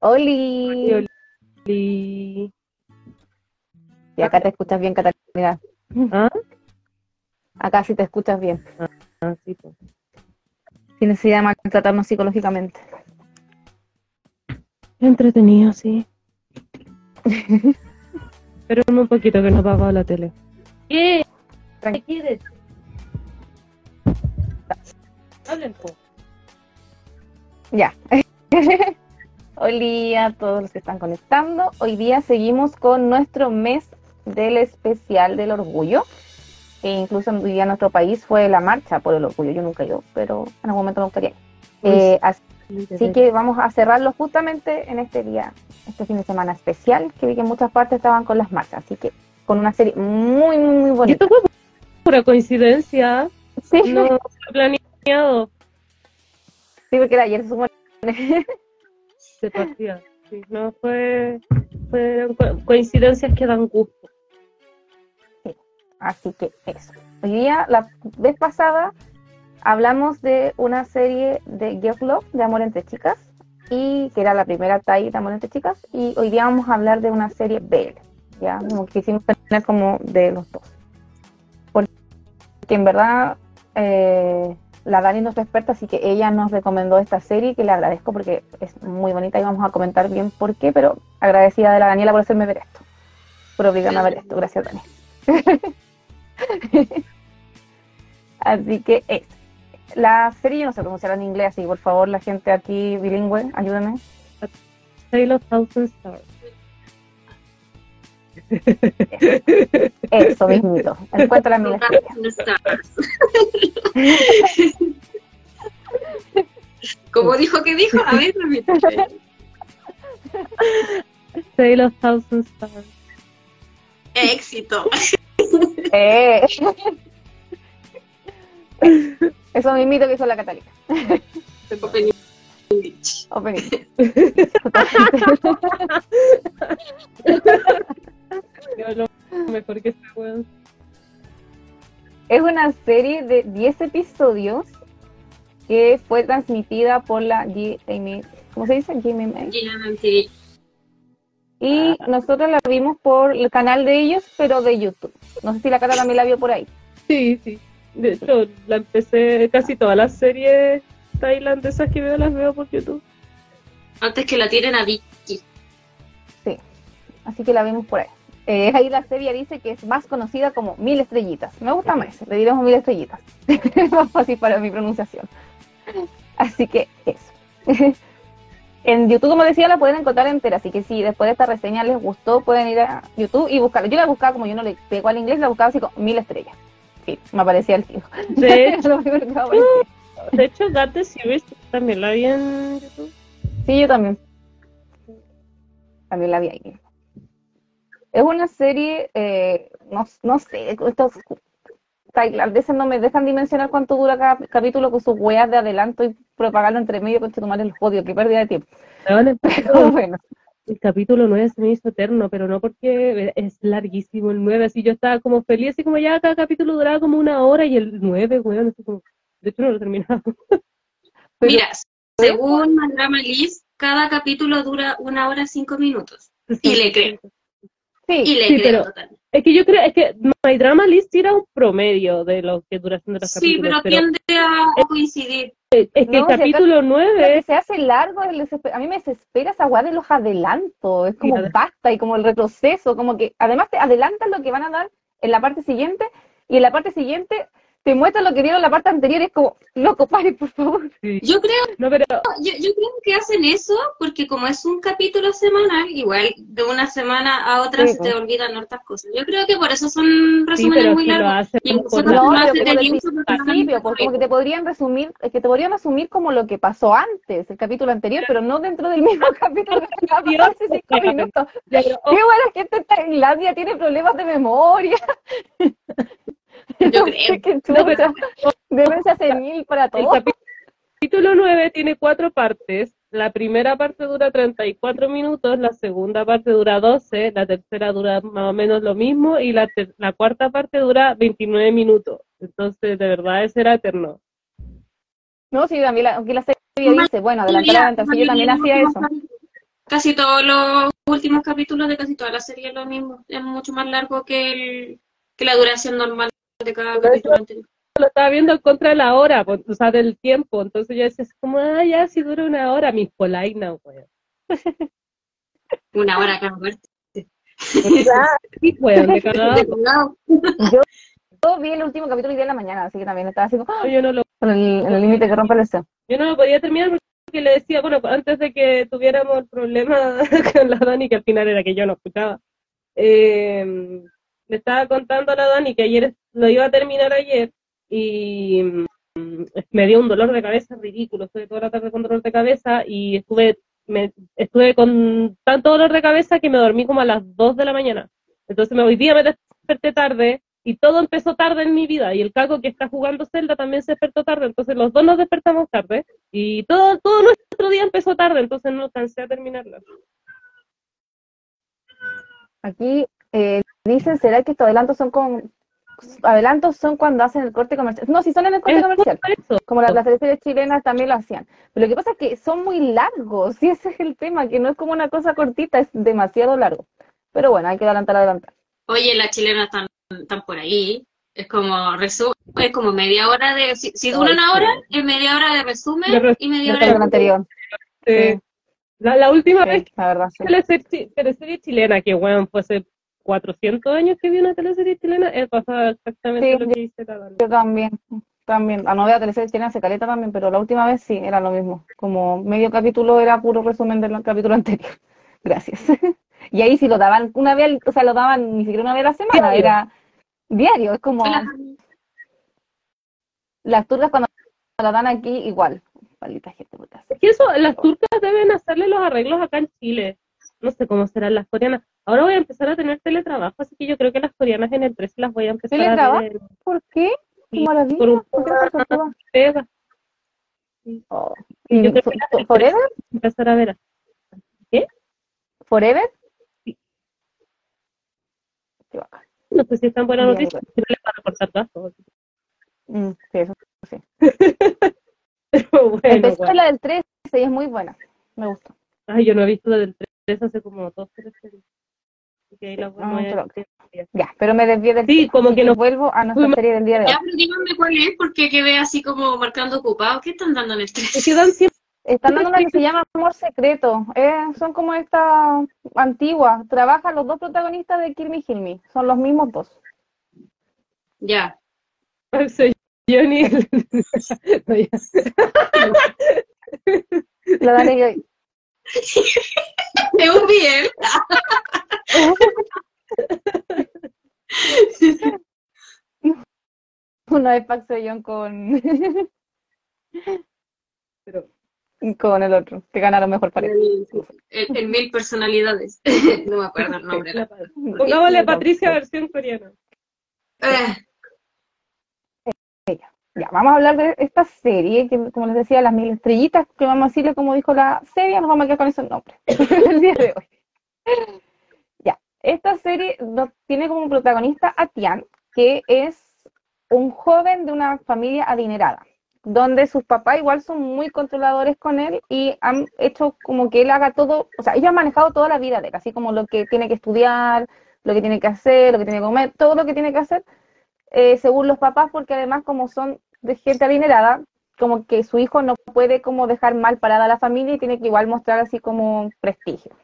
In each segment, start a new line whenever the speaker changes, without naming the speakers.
Oli.
Oli.
Y acá te escuchas bien, Catalina.
¿Ah?
Acá sí te escuchas bien.
Ah, sí, pues.
Sin necesidad de maltratarnos psicológicamente.
Entretenido, sí. Pero un poquito que no apagado la tele. ¿Qué? ¿Qué quieres? Hablen, po.
Ya. Hola a todos los que están conectando. Hoy día seguimos con nuestro mes del especial del orgullo. Que incluso hoy día en nuestro país fue la marcha por el orgullo. Yo nunca he ido, pero en algún momento me gustaría. Eh, así Así que vamos a cerrarlo justamente en este día, este fin de semana especial, que vi que en muchas partes estaban con las marchas. Así que con una serie muy, muy, muy bonita.
esto fue pura coincidencia.
Sí,
No planeado.
sí, porque era ayer se supone.
de partida. Sí, no fue, co- coincidencias que dan gusto.
Así que eso. Hoy día, la vez pasada, hablamos de una serie de Girl Love, de Amor entre Chicas, y que era la primera TAI de Amor entre Chicas, y hoy día vamos a hablar de una serie BL, ya, como quisimos tener como de los dos. Porque en verdad, eh, la Dani es nuestra experta, así que ella nos recomendó esta serie, que le agradezco porque es muy bonita y vamos a comentar bien por qué, pero agradecida de la Daniela por hacerme ver esto, por obligarme a ver esto. Gracias, Dani. Así que es. La serie no sé pronunciar en inglés, así por favor la gente aquí bilingüe, ayúdenme.
Tale of Thousand Stars.
Eso mismito. Mil estrellas.
Stars. ¿Cómo dijo que dijo? A ver, repite.
Tale of Thousand Stars.
Éxito.
Eh. Eso mismito que hizo la Catalina.
Opening.
Opening.
Yo
una serie de 10 episodios que fue transmitida por la GMA, ¿cómo se dice? GMA. Y nosotros la vimos por el canal de ellos, pero de YouTube. No sé si la Cata también la vio por ahí.
Sí, sí. De hecho, la empecé casi todas las series tailandesas que veo las veo por YouTube.
Antes que la tiren a Vicky.
Así que la vimos por ahí. Eh, ahí la serie dice que es más conocida como Mil Estrellitas. Me gusta más, le diremos Mil Estrellitas. más fácil para mi pronunciación. Así que eso. en YouTube, como decía, la pueden encontrar entera. Así que si después de esta reseña les gustó, pueden ir a YouTube y buscarla. Yo la buscaba, como yo no le pego al inglés, la buscaba así como Mil Estrellas. Sí, me aparecía el tío.
De hecho,
aparecía.
de hecho the Series también la vi en YouTube.
Sí, yo también. También la vi ahí. Es una serie, eh, no, no sé, estos tailandeses no me dejan dimensionar cuánto dura cada capítulo con sus weas de adelanto y propagarlo entre medio con tomar el odio, qué pérdida de tiempo. Pero bueno,
el capítulo 9 se me hizo eterno, pero no porque es larguísimo el 9, así yo estaba como feliz, así como ya cada capítulo duraba como una hora y el 9, weón, así como, de hecho no lo terminaba.
Pero-
Mira, según Drama List, cada capítulo dura una hora cinco minutos. Y le creo. Y
sí,
le
Sí,
creo
pero-. Es que yo creo, es que My Drama List tira un promedio de lo que duración de los
Sí,
capítulos,
pero tiende a coincidir.
es que
No,
el
si
capítulo
lo
9
que se hace largo, a mí me desespera esa wea de los adelantos, es como
Sí,
basta y como el retroceso, como que además te adelantan lo que van a dar en la parte siguiente y en la parte siguiente te muestran lo que dieron en la parte anterior, es como, loco, pare, por favor.
sí.
Yo creo,
No, pero
yo, yo creo que hacen eso porque como es un capítulo semanal, igual de una semana a otra
Sí,
se
pues.
te olvidan hartas cosas. Yo creo que por eso son resúmenes muy
si
largos. Y
por
No, pero como
porque
como que te podrían resumir, es que te podrían resumir como lo que pasó antes, el capítulo anterior, pero no dentro del mismo capítulo que hace cinco minutos.
ya, pero,
Qué buena gente en Tailandia tiene problemas de memoria.
Yo
No
creo.
No, pero-.
Deben ser senil para
El
todos.
capítulo 9 tiene cuatro partes. La primera parte dura 34 minutos, la segunda parte dura 12, la tercera dura más o menos lo mismo y la, ter- la cuarta parte dura 29 minutos. Entonces, de verdad, ese era eterno.
No, sí, también la, aquí la serie dice, bueno, adelantar, adelantar, sí, yo también hacía eso.
casi todos los últimos capítulos de casi toda la serie es lo mismo. Es mucho más largo que, el, que la duración normal de cada capítulo anterior.
Lo estaba viendo en contra de la hora, pues, o sea, del tiempo. Entonces yo decía, es como, ah, ya, si dura una hora, mis polainas, weón.
Una hora cada parte.
Sí, weón, de cagado.
Yo, yo vi el último capítulo y día en la mañana, así que también estaba así como, ¡ah!
Yo no lo
con el en el límite que rompe el deseo.
Yo no lo podía terminar porque le decía, bueno, antes de que tuviéramos el problema con la Dani, que al final era que yo no escuchaba, eh, le estaba contando a la Dani que ayer lo iba a terminar ayer y mm, me dio un dolor de cabeza ridículo, estuve toda la tarde con dolor de cabeza y estuve, me, estuve con tanto dolor de cabeza que me dormí como a las 2 de la mañana. Entonces me, hoy día me desperté tarde y todo empezó tarde en mi vida y el caco que está jugando Zelda también se despertó tarde, entonces los dos nos despertamos tarde y todo, todo nuestro día empezó tarde, entonces no alcancé a terminarlo.
Aquí eh, dicen, ¿será que estos adelantos son con adelantos son cuando hacen el corte comercial? No, si son en el corte
Es
comercial.
eso.
Como las, las teleseries chilenas también lo hacían. Pero lo que pasa es que son muy largos, y ese es el tema, que no es como una cosa cortita, es demasiado largo. Pero bueno, hay que adelantar, adelantar.
Oye, las chilenas están, están por ahí. Es como resu- es como media hora de. Si, si dura
Ay,
una hora,
sí.
es media hora de resumen
res-
y media hora de.
la anterior.
Eh, la, la última vez
Sí, la verdad, sí.
teleserie, chi- teleserie chilena, que bueno, fue hace 400 años que vi una teleserie chilena, eh, pasaba exactamente
Sí,
lo que dice la.
Yo también, también. La novela teleserie chilena se caleta también, pero la última vez sí, era lo mismo. Como medio capítulo era puro resumen del capítulo anterior. Gracias. Y ahí sí lo daban una vez, o sea, lo daban ni siquiera una vez a la semana,
Diario.
era diario. Es como las turcas cuando la dan aquí igual. Maldita gente.
Es que eso, las turcas deben hacerle los arreglos acá en Chile. No sé cómo serán las coreanas. Ahora voy a empezar a tener teletrabajo, así que yo creo que las coreanas en el 13 las voy a empezar a
¿Teletrabajo?
ver.
¿Por qué?
Sí,
Qué maravilla.
por un-
¿Por qué no se actúa?
pega,
Oh.
Y yo
¿Y
creo que
fo- ¿Forever?
empezar a ver.
¿Forever? Qué bacán.
No sé si es tan buena
Bien,
noticia, pero les van a cortar gastos.
Mm, sí, eso.
Pero bueno,
Empecé
bueno.
la del 13 y es muy buena. Me gustó.
Ay, yo no he visto la del 3 hace como dos, tres series. Así que ahí la voy a
pero- Ya, pero me desvié del
Sí, como que no-
vuelvo a nuestra serie del día de hoy.
Ya, pero díganme cuál es, porque quedé así como marcando ocupado. ¿Qué están dando en el 3?
Es que dan siempre
Están dando una que se llama Amor Secreto. Eh, son como estas antiguas. Trabajan los dos protagonistas de Kill Me, Kill Me. Son los mismos dos.
Ya.
soy Johnny. No, ya.
La Dani y-
Es un bien.
Uno es Pax Young con,
Pero,
con el otro, que ganaron mejor pareja.
El, el- el mil personalidades. No me acuerdo el nombre.
la- Pongámosle Patricia versión coreana.
Eh,
Ya, vamos a hablar de esta serie, que como les decía, las mil estrellitas, que vamos a decirle como dijo la serie, nos vamos a quedar con esos nombres el día de hoy. Esta serie tiene como protagonista a Tian, que es un joven de una familia adinerada, donde sus papás igual son muy controladores con él y han hecho como que él haga todo, o sea, ellos han manejado toda la vida de él, así como lo que tiene que estudiar, lo que tiene que hacer, lo que tiene que comer, todo lo que tiene que hacer, eh, según los papás, porque además como son de gente adinerada, como que su hijo no puede como dejar mal parada a la familia y tiene que igual mostrar así como prestigio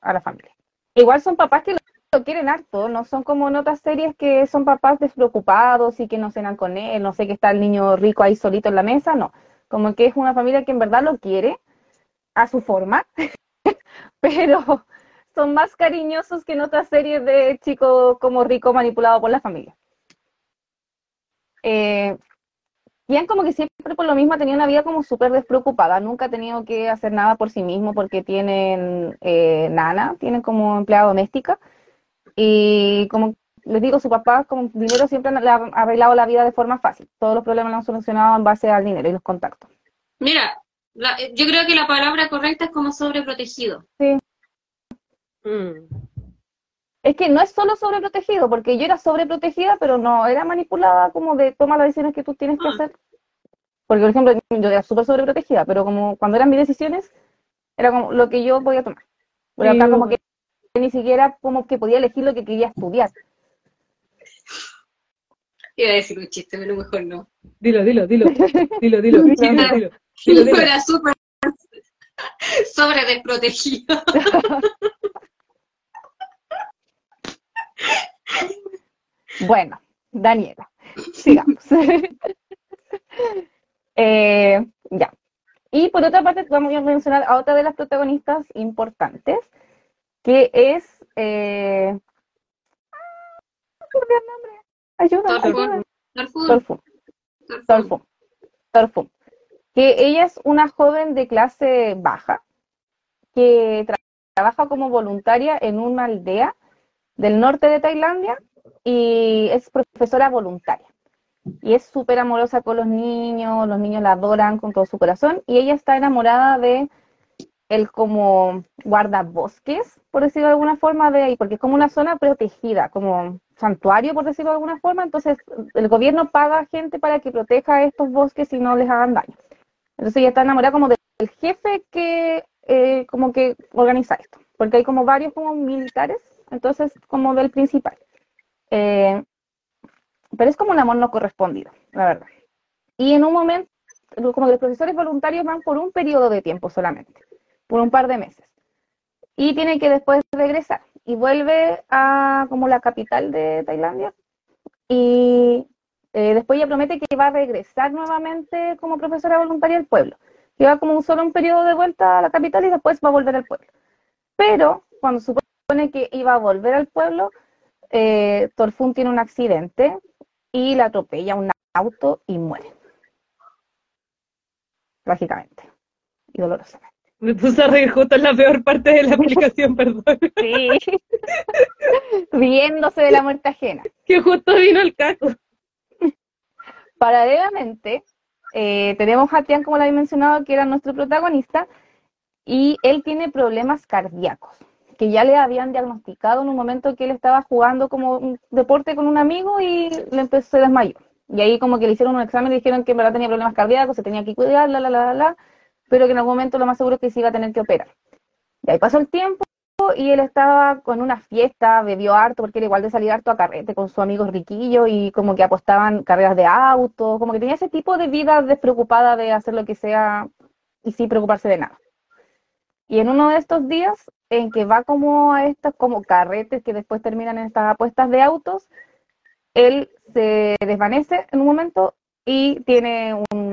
a la familia. Igual son papás que lo, quieren harto, no son como en otras series que son papás despreocupados y que no cenan con él, no sé, que está el niño rico ahí solito en la mesa, no. Como que es una familia que en verdad lo quiere a su forma, pero son más cariñosos que en otras series de chico como rico manipulado por la familia. Eh, Ian como que siempre por lo mismo ha tenido una vida como súper despreocupada, nunca ha tenido que hacer nada por sí mismo porque tienen eh, nana, tienen como empleada doméstica y como les digo, su papá con dinero siempre le ha arreglado la vida de forma fácil, todos los problemas lo han solucionado en base al dinero y los contactos.
Mira, la- yo creo que la palabra correcta es como sobreprotegido.
Mm.
Es que no es solo sobreprotegido, porque yo era sobreprotegida, pero no era manipulada como de toma las decisiones que tú tienes que
Ah.
hacer. Porque, por ejemplo, yo era súper sobreprotegida, pero como cuando eran mis decisiones, era como lo que yo podía tomar. Pero acá
Sí,
como que ni siquiera como que podía elegir lo que quería estudiar.
Iba a decir un chiste, pero mejor no.
Dilo, dilo, dilo, dilo, dilo. dilo, dilo,
era súper sobre desprotegido.
bueno, Daniela, sigamos. Eh, ya. Y por otra parte, vamos a mencionar a otra de las protagonistas importantes, que es... Eh... ah, ¿cómo se llama el nombre? Ayuda.
Torfun. Torfun.
Que ella es una joven de clase baja que tra- trabaja como voluntaria en una aldea del norte de Tailandia y es profesora voluntaria. Y es súper amorosa con los niños, los niños la adoran con todo su corazón y ella está enamorada de el como guardabosques, por decirlo de alguna forma, de ahí, porque es como una zona protegida, como santuario, por decirlo de alguna forma, entonces el gobierno paga gente para que proteja estos bosques y no les hagan daño. Entonces ella está enamorada como del jefe que eh, como que organiza esto, porque hay como varios como militares, entonces como del principal. Eh, pero es como un amor no correspondido, la verdad. Y en un momento, como los profesores voluntarios van por un periodo de tiempo solamente, por un par de meses. Y tiene que después regresar. Y vuelve a como la capital de Tailandia. Y eh, después ella promete que va a regresar nuevamente como profesora voluntaria al pueblo. Que como solo un periodo de vuelta a la capital y después va a volver al pueblo. Pero cuando supone que iba a volver al pueblo, eh, Torfun tiene un accidente y la atropella un auto y muere. Trágicamente y dolorosamente.
Me puse a reír justo en la peor parte de la aplicación, perdón.
Sí. Riéndose de la muerte ajena.
Que justo vino el caco.
Paralelamente, eh, tenemos a Tian, como lo había mencionado, que era nuestro protagonista, y él tiene problemas cardíacos, que ya le habían diagnosticado en un momento que él estaba jugando como un deporte con un amigo y le empezó, se desmayó. Y ahí como que le hicieron un examen y dijeron que en verdad tenía problemas cardíacos, se tenía que cuidar, la, la, la, la, la, pero que en algún momento lo más seguro es que se iba a tener que operar. Y ahí pasó el tiempo y él estaba con una fiesta, bebió harto, porque era igual de salir harto a carrete con su amigo riquillo y como que apostaban carreras de auto, como que tenía ese tipo de vida despreocupada de hacer lo que sea y sin preocuparse de nada. Y en uno de estos días en que va como a estos como carretes que después terminan en estas apuestas de autos, él se desvanece en un momento y tiene un,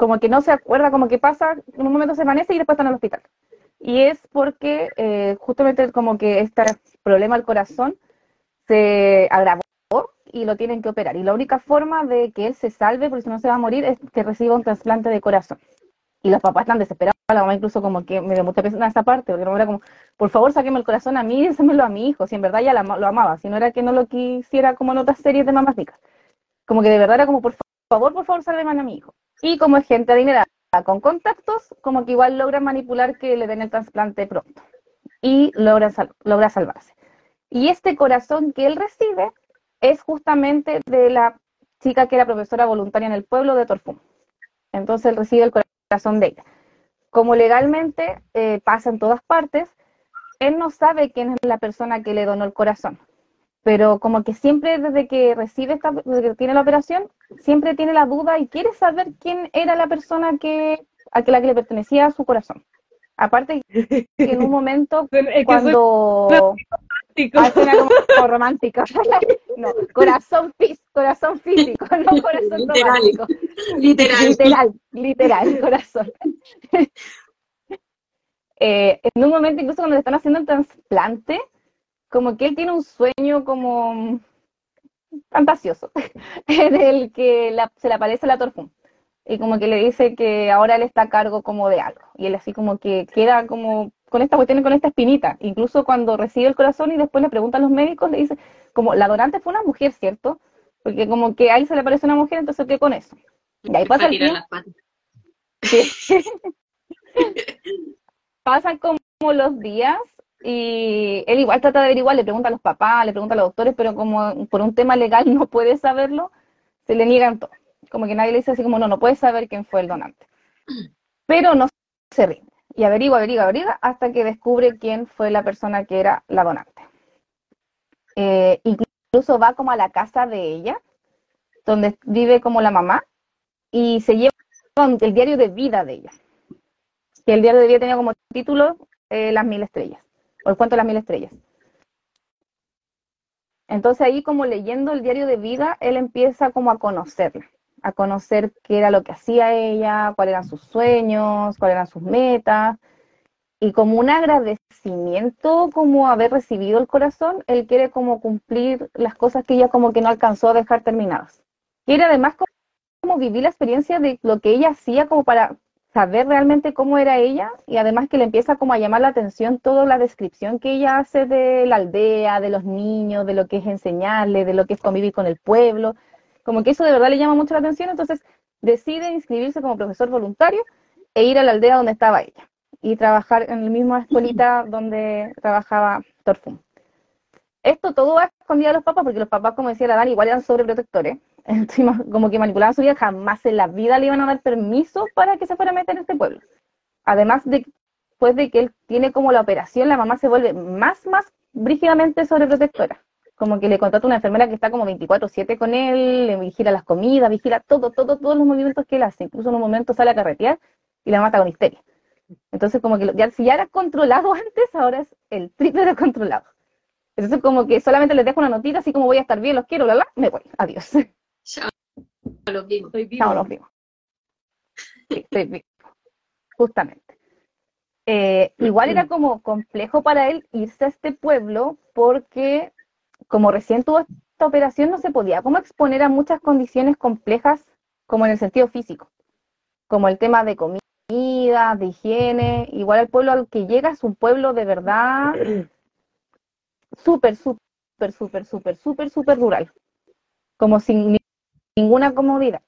como que no se acuerda, como que pasa, en un momento se desvanece y después está en el hospital. Y es porque eh, justamente como que este problema al corazón se agravó y lo tienen que operar. Y la única forma de que él se salve, porque si no se va a morir, es que reciba un trasplante de corazón. Y los papás están desesperados, la mamá incluso como que me dio mucha pena esa parte, porque la mamá era como, por favor, sáqueme el corazón a mí désemelo a mi hijo, si en verdad ya lo amaba, si no era que no lo quisiera como en otras series de mamás ricas. Como que de verdad era como, por favor, por favor, sálveme a mi hijo. Y como es gente adinerada con contactos, como que igual logran manipular que le den el trasplante pronto. Y logra, logra salvarse. Y este corazón que él recibe es justamente de la chica que era profesora voluntaria en el pueblo de Torfum. Entonces él recibe el corazón de ella. Como legalmente eh, pasa en todas partes, él no sabe quién es la persona que le donó el corazón. Pero como que siempre desde que recibe esta, desde que tiene la operación, siempre tiene la duda y quiere saber quién era la persona que, a que la que le pertenecía su corazón. Aparte que en un momento
Es que soy
cuando
romántico.
Ah, como. No, corazón, fí- corazón físico, no corazón
Literal.
romántico.
Literal.
Literal, literal, corazón. Eh, en un momento, incluso cuando le están haciendo el trasplante, como que él tiene un sueño como fantasioso, en el que la- se le aparece la Torfum. Y como que le dice que ahora él está a cargo como de algo. Y él así como que queda como con esta cuestión, y con esta espinita. Incluso cuando recibe el corazón y después le preguntan a los médicos, le dice, como la donante fue una mujer, ¿cierto? Porque como que a él se le aparece una mujer, entonces ¿qué con eso? Y ahí pasa el tiempo. Sí. Pasan como los días y él igual trata de averiguar, le pregunta a los papás, le pregunta a los doctores, pero como por un tema legal no puede saberlo, se le niegan todo. Como que nadie le dice así como, no, no puedes saber quién fue el donante. Pero no se rinde. y averigua, averigua, averigua, hasta que descubre quién fue la persona que era la donante. Eh, incluso va como a la casa de ella, donde vive como la mamá, y se lleva el diario de vida de ella. Que el diario de vida tenía como título eh, Las Mil Estrellas, o el cuento de las Mil Estrellas. Entonces ahí como leyendo el diario de vida, él empieza como a conocerla, a conocer qué era lo que hacía ella, cuáles eran sus sueños, cuáles eran sus metas, y como un agradecimiento como haber recibido el corazón, él quiere como cumplir las cosas que ella como que no alcanzó a dejar terminadas. Quiere además como vivir la experiencia de lo que ella hacía como para saber realmente cómo era ella y además que le empieza como a llamar la atención toda la descripción que ella hace de la aldea, de los niños, de lo que es enseñarle, de lo que es convivir con el pueblo, como que eso de verdad le llama mucho la atención, entonces decide inscribirse como profesor voluntario e ir a la aldea donde estaba ella y trabajar en la misma escuelita donde trabajaba Torfum. Esto todo va escondido a los papás, porque los papás, como decía la Dani, igual eran sobreprotectores, como que manipulaban su vida, jamás en la vida le iban a dar permiso para que se fuera a meter en este pueblo. Además de después de que él tiene como la operación, la mamá se vuelve más, más brígidamente sobreprotectora. Como que le contrata una enfermera que está como 24-7 con él, le vigila las comidas, vigila todo, todo, todos los movimientos que él hace. Incluso en un momento sale a carretear y la mata con histeria. Entonces, como que ya, si ya era controlado antes, ahora es el triple de controlado. Entonces, como que solamente les dejo una notita, así como voy a estar bien, los quiero, bla, bla, me voy, adiós.
Chao, los vimos.
Estoy vivo.
Chao, los vimos. Sí, estoy vivo. Justamente. Eh, igual era como complejo para él irse a este pueblo porque como recién tuvo esta operación no se podía como exponer a muchas condiciones complejas como en el sentido físico, como el tema de comida, de higiene, igual el pueblo al que llega es un pueblo de verdad súper, súper, súper, súper, súper, súper rural, como sin ninguna comodidad.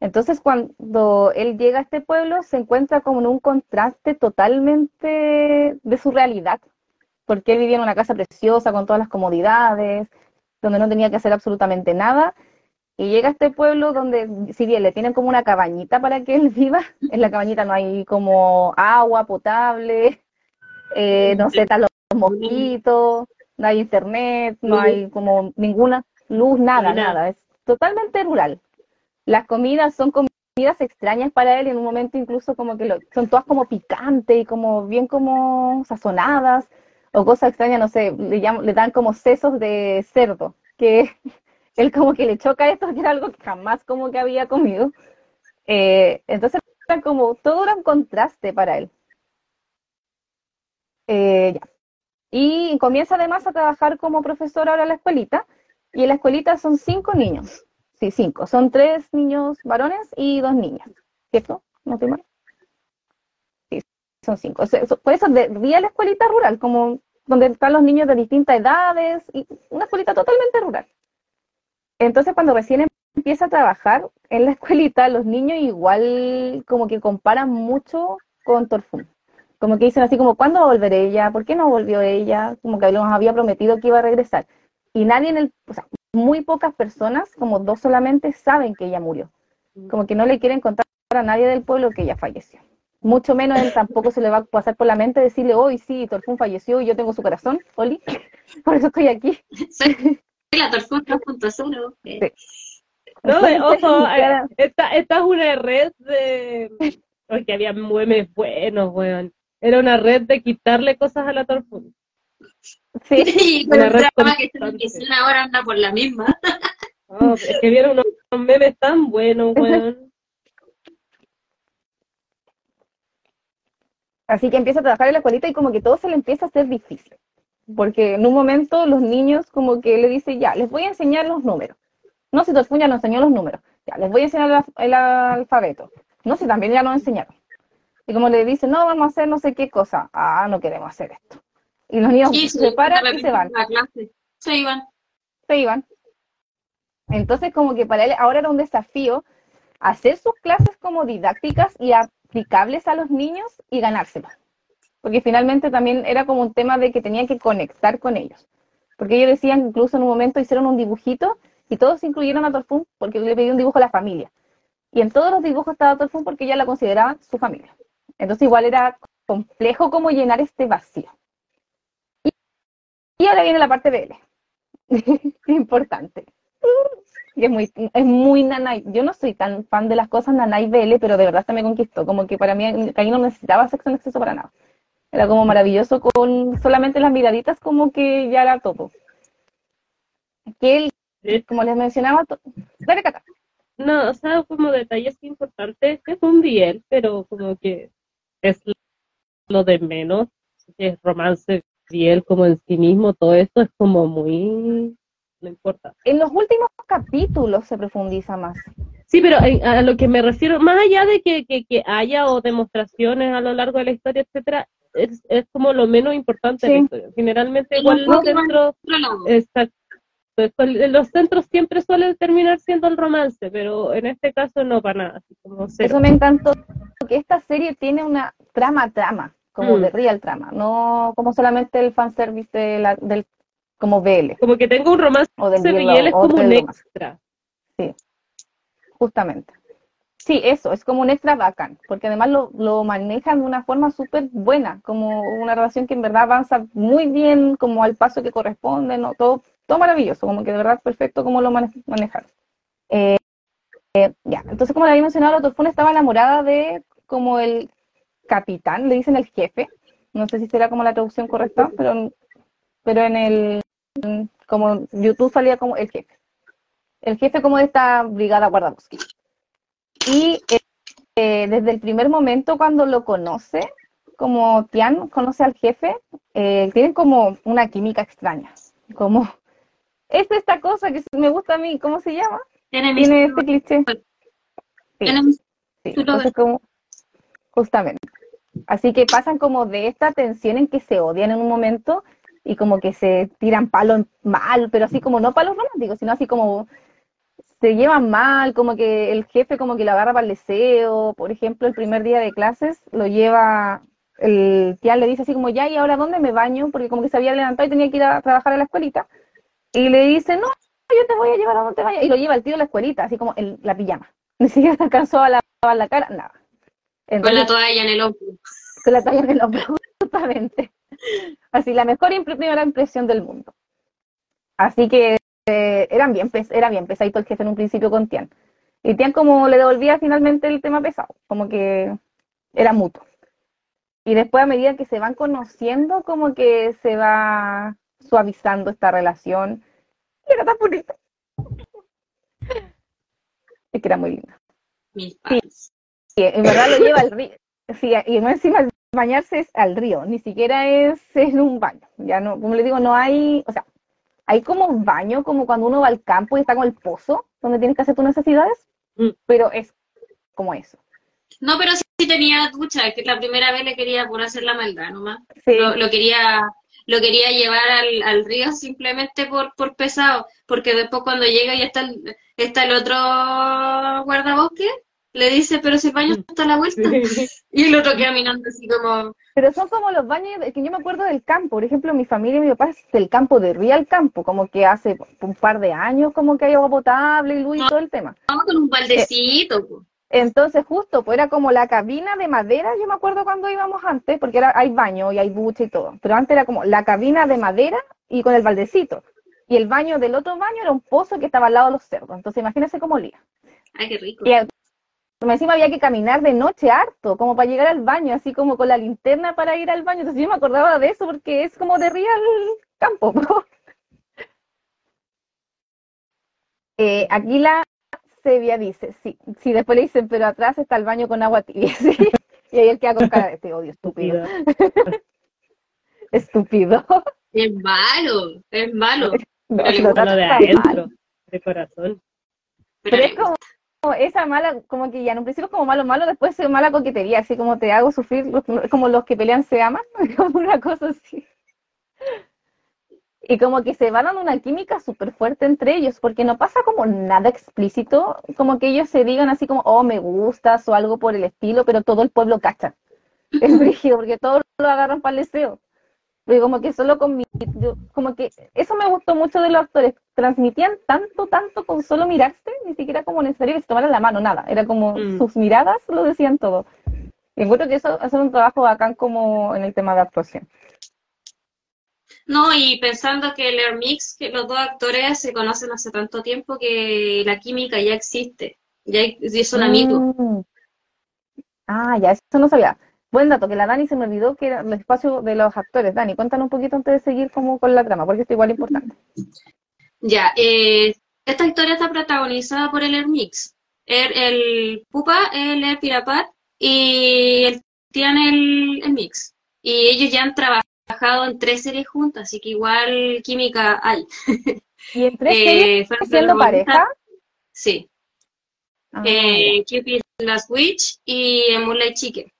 Entonces, cuando él llega a este pueblo, se encuentra como en un contraste totalmente de su realidad, porque él vivía en una casa preciosa, con todas las comodidades, donde no tenía que hacer absolutamente nada, y llega a este pueblo donde, si bien le tienen como una cabañita para que él viva, en la cabañita no hay como agua potable, eh, no sé, están los mosquitos, no hay internet, no hay como ninguna luz, nada, nada, es totalmente rural. Las comidas son comidas extrañas para él en un momento incluso como que lo, son todas como picantes y como bien como sazonadas o cosas extrañas, no sé, le dan como sesos de cerdo, que él como que le choca esto, que era algo que jamás como que había comido. Eh, entonces era como, todo era un contraste para él. Eh, ya. Y comienza además a trabajar como profesor ahora en la escuelita, y en la escuelita son cinco niños. Sí, cinco. Son tres niños varones y dos niñas. ¿Cierto? ¿No estoy mal? Sí, son cinco. Por eso de día la escuelita rural, como donde están los niños de distintas edades, y una escuelita totalmente rural. Entonces, cuando recién empieza a trabajar en la escuelita, los niños igual como que comparan mucho con Torfum. Como que dicen así como, ¿cuándo va a volver ella? ¿Por qué no volvió ella? Como que nos había prometido que iba a regresar. Y nadie en el, o sea, muy pocas personas, como dos solamente, saben que ella murió. Como que no le quieren contar a nadie del pueblo que ella falleció. Mucho menos él tampoco se le va a pasar por la mente decirle, hoy sí, Torfún falleció y yo tengo su corazón, Oli, por eso estoy aquí.
Soy la Torfún 2.0. Eh,
No, eh,
Entonces,
ojo, eh, esta, esta es una red de... Porque había memes buenos, weón. Era una red de quitarle cosas a la Torfún.
Sí,
Y con el drama que ahora anda por la misma.
Oh, es que vieron unos, unos memes tan buenos, weón.
Así que empieza a trabajar en la escuelita y como que todo se le empieza a hacer difícil. Porque en un momento los niños como que le dicen, ya, les voy a enseñar los números. No, si Torfún ya nos enseñó los números. Ya, les voy a enseñar el, alf- el alfabeto. No, si también ya nos enseñaron. Y como le dicen, no, vamos a hacer no sé qué cosa. Ah, no queremos hacer esto. Y los niños se paran y se van.
Clase. Se iban.
se iban. Entonces, como que para él ahora era un desafío hacer sus clases como didácticas y aplicables a los niños y ganárselos. Porque finalmente también era como un tema de que tenía que conectar con ellos. Porque ellos decían que incluso en un momento hicieron un dibujito y todos incluyeron a Torfún porque le pedí un dibujo a la familia. Y en todos los dibujos estaba Torfún porque ya la consideraban su familia. Entonces igual era complejo como llenar este vacío. Y, ahora viene la parte BL. Importante. Y es muy, es muy nanay. Yo no soy tan fan de las cosas nanay BL, pero de verdad se me conquistó. Como que para mí ahí no necesitaba sexo en exceso para nada. Era como maravilloso con solamente las miraditas, como que ya era todo. Que él, como les mencionaba, dale Cata.
No, o sea, como detalles importantes, es un biel, pero como que es lo de menos, es romance biel como en sí mismo, todo esto es como muy, no importa.
En los últimos capítulos se profundiza más.
Sí, pero a lo que me refiero, más allá de que, que, haya o demonstraciones a lo largo de la historia, etcétera, es, es como lo menos importante de la historia. Generalmente igual los centros, exacto, los centros siempre suelen terminar siendo el romance, pero en este caso no para nada. como
Eso me encantó, que esta serie tiene una trama-trama, como mm. de real trama, no como solamente el fanservice de la, del como BL.
Como que tengo un romance o del BL es como un extra.
Sí, justamente. Sí, eso, es como un extra bacán, porque además lo, lo manejan de una forma súper buena, como una relación que en verdad avanza muy bien, como al paso que corresponde, ¿no? todo, todo maravilloso, como que de verdad perfecto como lo manejan. Eh, eh, ya, entonces como le había mencionado, la Torfuna estaba enamorada de como el capitán, le dicen el jefe, no sé si será como la traducción correcta, pero, pero en el, como YouTube salía como el jefe. El jefe como de esta brigada guardabosque. Y eh, desde el primer momento cuando lo conoce, como Tian conoce al jefe, eh, tienen como una química extraña. Como, es esta cosa que me gusta a mí, ¿cómo se llama? Tiene este cliché. Sí, como, justamente. Así que pasan como de esta tensión en que se odian en un momento y como que se tiran palos mal, pero así como no palos románticos, sino así como se llevan mal, como que el jefe como que lo agarra para el deseo, por ejemplo, el primer día de clases lo lleva, el tía le dice así como, ya, ¿y ahora dónde me baño? Porque como que se había levantado y tenía que ir a trabajar a la escuelita, y le dice, no, yo te voy a llevar a donde te vayas, y lo lleva el tío a la escuelita, así como en la pijama, ni siquiera alcanzó a lavar la cara, nada.
Con la toalla en el hombro.
Con la toalla en el hombro, justamente. Así, la mejor primera impresión del mundo. Así que eh, eran bien, era bien pesadito el jefe en un principio con Tian. Y Tian como le devolvía finalmente el tema pesado, como que era mutuo. Y después a medida que se van conociendo, como que se va suavizando esta relación. Y era tan bonito. Es que era muy lindo. Sí, en verdad lo lleva al río. Sí, y encima bañarse es al río, ni siquiera es en un baño. Ya no, como le digo, no hay, o sea, hay como un baño, como cuando uno va al campo y está con el pozo, donde tienes que hacer tus necesidades, mm. pero es como eso.
No, pero sí tenía ducha, que la primera vez le quería por hacer la maldad nomás. Lo, quería lo quería llevar al, río simplemente por, por pesado, porque después cuando llega y está el, está el otro guardabosque, le dice, pero si el baño mm. está a la vuelta. y el otro queda mirando así como...
Pero son como los baños, que yo me acuerdo del campo, por ejemplo, mi familia y mi papá es del campo, de Río al campo, como que hace un par de años como que hay agua potable y luz y todo el tema.
Vamos con un baldecito.
entonces justo, pues era como la cabina de madera, yo me acuerdo cuando íbamos antes, porque era, hay baño y hay ducha y todo, pero antes era como la cabina de madera y con el baldecito. Y el baño del otro baño era un pozo que estaba al lado de los cerdos. Entonces imagínense cómo olía.
Ay, qué rico
encima había que caminar de noche harto, como para llegar al baño, así como con la linterna para ir al baño. Entonces yo me acordaba de eso porque es como de real campo. eh, aquí la Sevilla dice, sí, sí, después le dicen, pero atrás está el baño con agua tibia, Y ahí él queda con cara de este odio estúpido. estúpido.
Es malo, es malo.
malo de adentro, de corazón.
Pero, es como, esa mala, como que ya en un principio como malo, malo, después es mala coquetería, así como te hago sufrir, como los que pelean se aman, como una cosa así. Y como que se van dando una química súper fuerte entre ellos, porque no pasa como nada explícito, como que ellos se digan así como, oh, me gustas o algo por el estilo, pero todo el pueblo cacha. Es rígido, porque todos lo agarran para el deseo. Pero como que solo con mi, como que eso me gustó mucho de los actores, transmitían tanto, tanto con solo mirarse, ni siquiera como necesario que se tomaran la mano, nada, era como mm. sus miradas lo decían todo. Y encuentro que eso hace un trabajo bacán como en el tema de actuación.
No, y pensando que el Air Mix, que los dos actores se conocen hace tanto tiempo que la química ya existe, ya son amigos. Mm.
Ah, ya, eso no sabía. Buen dato, que la Dani se me olvidó que era el espacio de los actores. Dani, cuéntanos un poquito antes de seguir como con la trama, porque esto igual importante.
Ya, eh, esta historia está protagonizada por el Air Mix. El, Pupa, el Air Pirapat y el tiene el, Mix. Y ellos ya han trabajado en tres series juntas, así que igual química hay.
¿Y en tres series eh, siendo pareja?
Sí. Ah, eh, Cupid Last Witch y Moonlight Chicken.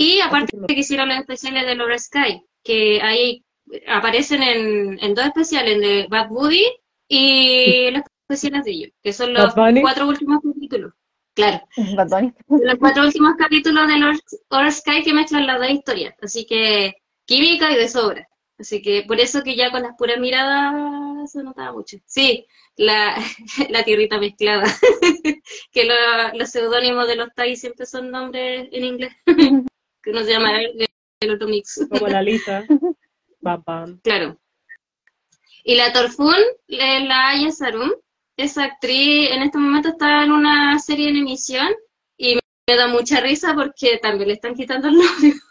Y aparte que hicieron los especiales de Laura Sky, que ahí aparecen en, en dos especiales, de Bad Buddy y los especiales de ellos, que son los cuatro últimos capítulos. Claro. Los cuatro últimos capítulos de Laura Sky que mezclan las dos historias. Así que química y de sobra. Así que por eso que ya con las puras miradas se notaba mucho. Sí, la, la tierrita mezclada. que los seudónimos de los tags siempre son nombres en inglés. Que no se llama el, el otro mix.
Como la lista.
Claro. Y la Torfun, la Aya Sarum, esa actriz en este momento está en una serie en emisión y me da mucha risa porque también le están quitando el novio.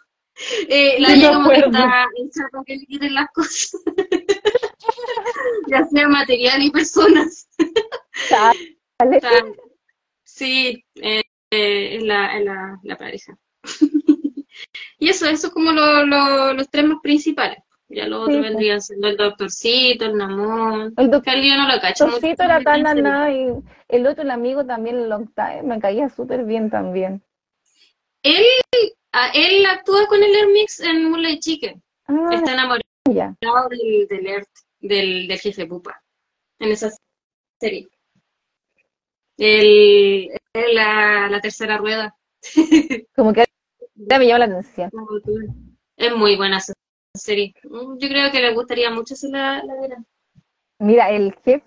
Eh, la Aya como que está hecha para que le quiten las cosas. ya sea material y personas. sí, eh, es la, la, la pareja. Y eso, eso como lo, lo, los tres más principales. Ya lo otro pues. vendría siendo el doctorcito, el Namón. El doctorcito no lo cacho. El doctorcito
era tan nada y el otro, el amigo también, el long time, me caía súper bien también.
Él, él actúa con el Hermix en Moonlight Chicken. Ah, Está enamorado del, del, del, del jefe Pupa en esa serie. El, la, la tercera rueda.
Como que me llama la atención.
Es muy buena serie. Mm, yo creo que le gustaría mucho si la, la
Mira, el jefe,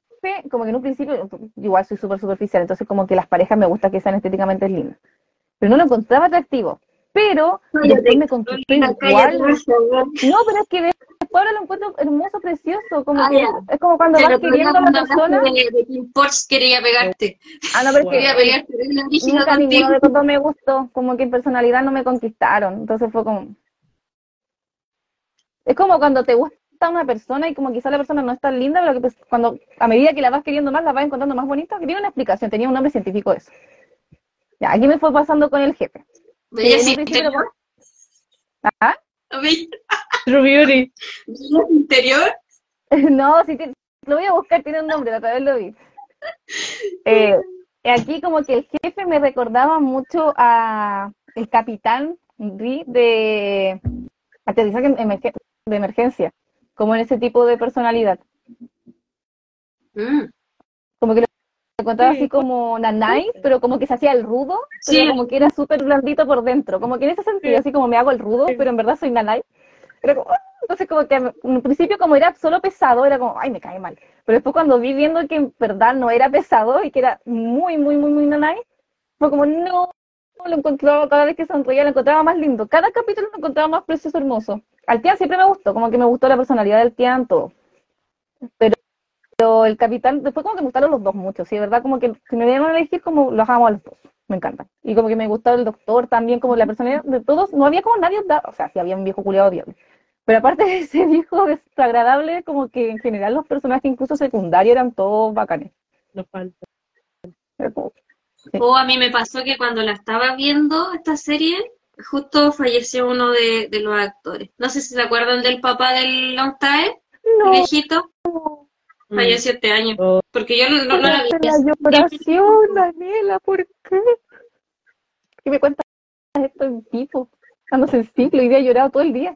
como que en un principio, igual soy súper superficial, entonces como que las parejas me gusta que sean estéticamente lindas. Pero no lo encontraba atractivo. Pero después me igual. No, pero es que ahora lo encuentro hermoso, precioso. Como ah, que, es como cuando vas queriendo a la persona.
De, de Porsche quería pegarte.
Ah, no, pero quería pegarte. Nunca ninguno de los me gustó. Como que en personalidad no me conquistaron. Entonces fue como. Es como cuando te gusta una persona y como quizá la persona no es tan linda, pero que pues, cuando a medida que la vas queriendo más, la vas encontrando más bonita. Tiene una explicación, tenía un nombre científico eso. Ya, aquí me fue pasando con el jefe.
interior?
¿Ah?
True Beauty.
interior?
no, sí, lo voy a buscar, tiene un nombre, otra vez lo vi. Eh, aquí como que el jefe me recordaba mucho a el capitán de aterrizaje de emergencia, como en ese tipo de personalidad. Mm. Como que lo encontraba así como Nanai, pero como que se hacía el rudo, pero como que era súper blandito por dentro, como que en ese sentido, así como me hago el rudo, pero en verdad soy Nanai. Ah", entonces como que en principio como era solo pesado, era como, ay, me cae mal. Pero después cuando vi viendo que en verdad no era pesado y que era muy, muy, muy, muy Nanai, fue como, no, lo encontraba cada vez que sonreía, lo encontraba más lindo. Cada capítulo lo encontraba más precioso, hermoso. Al Tian siempre me gustó, como que me gustó la personalidad del Tian, todo. Pero, el capitán, después como que me gustaron los dos mucho, sí, verdad, como que si me dieron a elegir, como los amo a los dos, me encanta. Y como que me gustaba el doctor también, como la personalidad de todos, no había como nadie, o sea, sí había un viejo culiado bien. Pero aparte de ese viejo desagradable, como que en general los personajes, incluso secundarios, eran todos bacanes.
No falta.
O a mí me pasó que cuando la estaba viendo esta serie, justo falleció uno de, los actores. No sé si se acuerdan del papá del Long Time, no. viejito. Falleció este año. Oh. Porque yo no, no, la vi.
La lloración, Daniela, ¿por qué? ¿Qué me cuentas esto en vivo? Ando sensible, hoy día he llorado todo el día.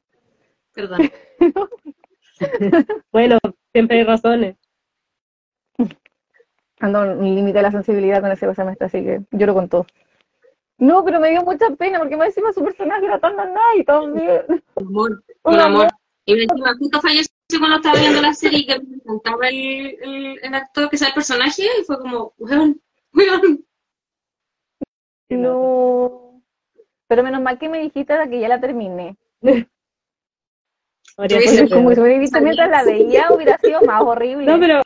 Perdón.
bueno, siempre hay razones
ando en límite de la sensibilidad con ese semestre, así que lloro con todo. No, pero me dio mucha pena porque me decía su personaje era tan y también.
Amor, un amor. Y encima justo falleció cuando estaba viendo la serie y que me encantaba el, el, actor que sea el personaje y fue como, weón, weón.
No. Pero menos mal que me dijiste que ya la terminé. Como si hubiera visto mientras la veía, hubiera sido más horrible.
No, pero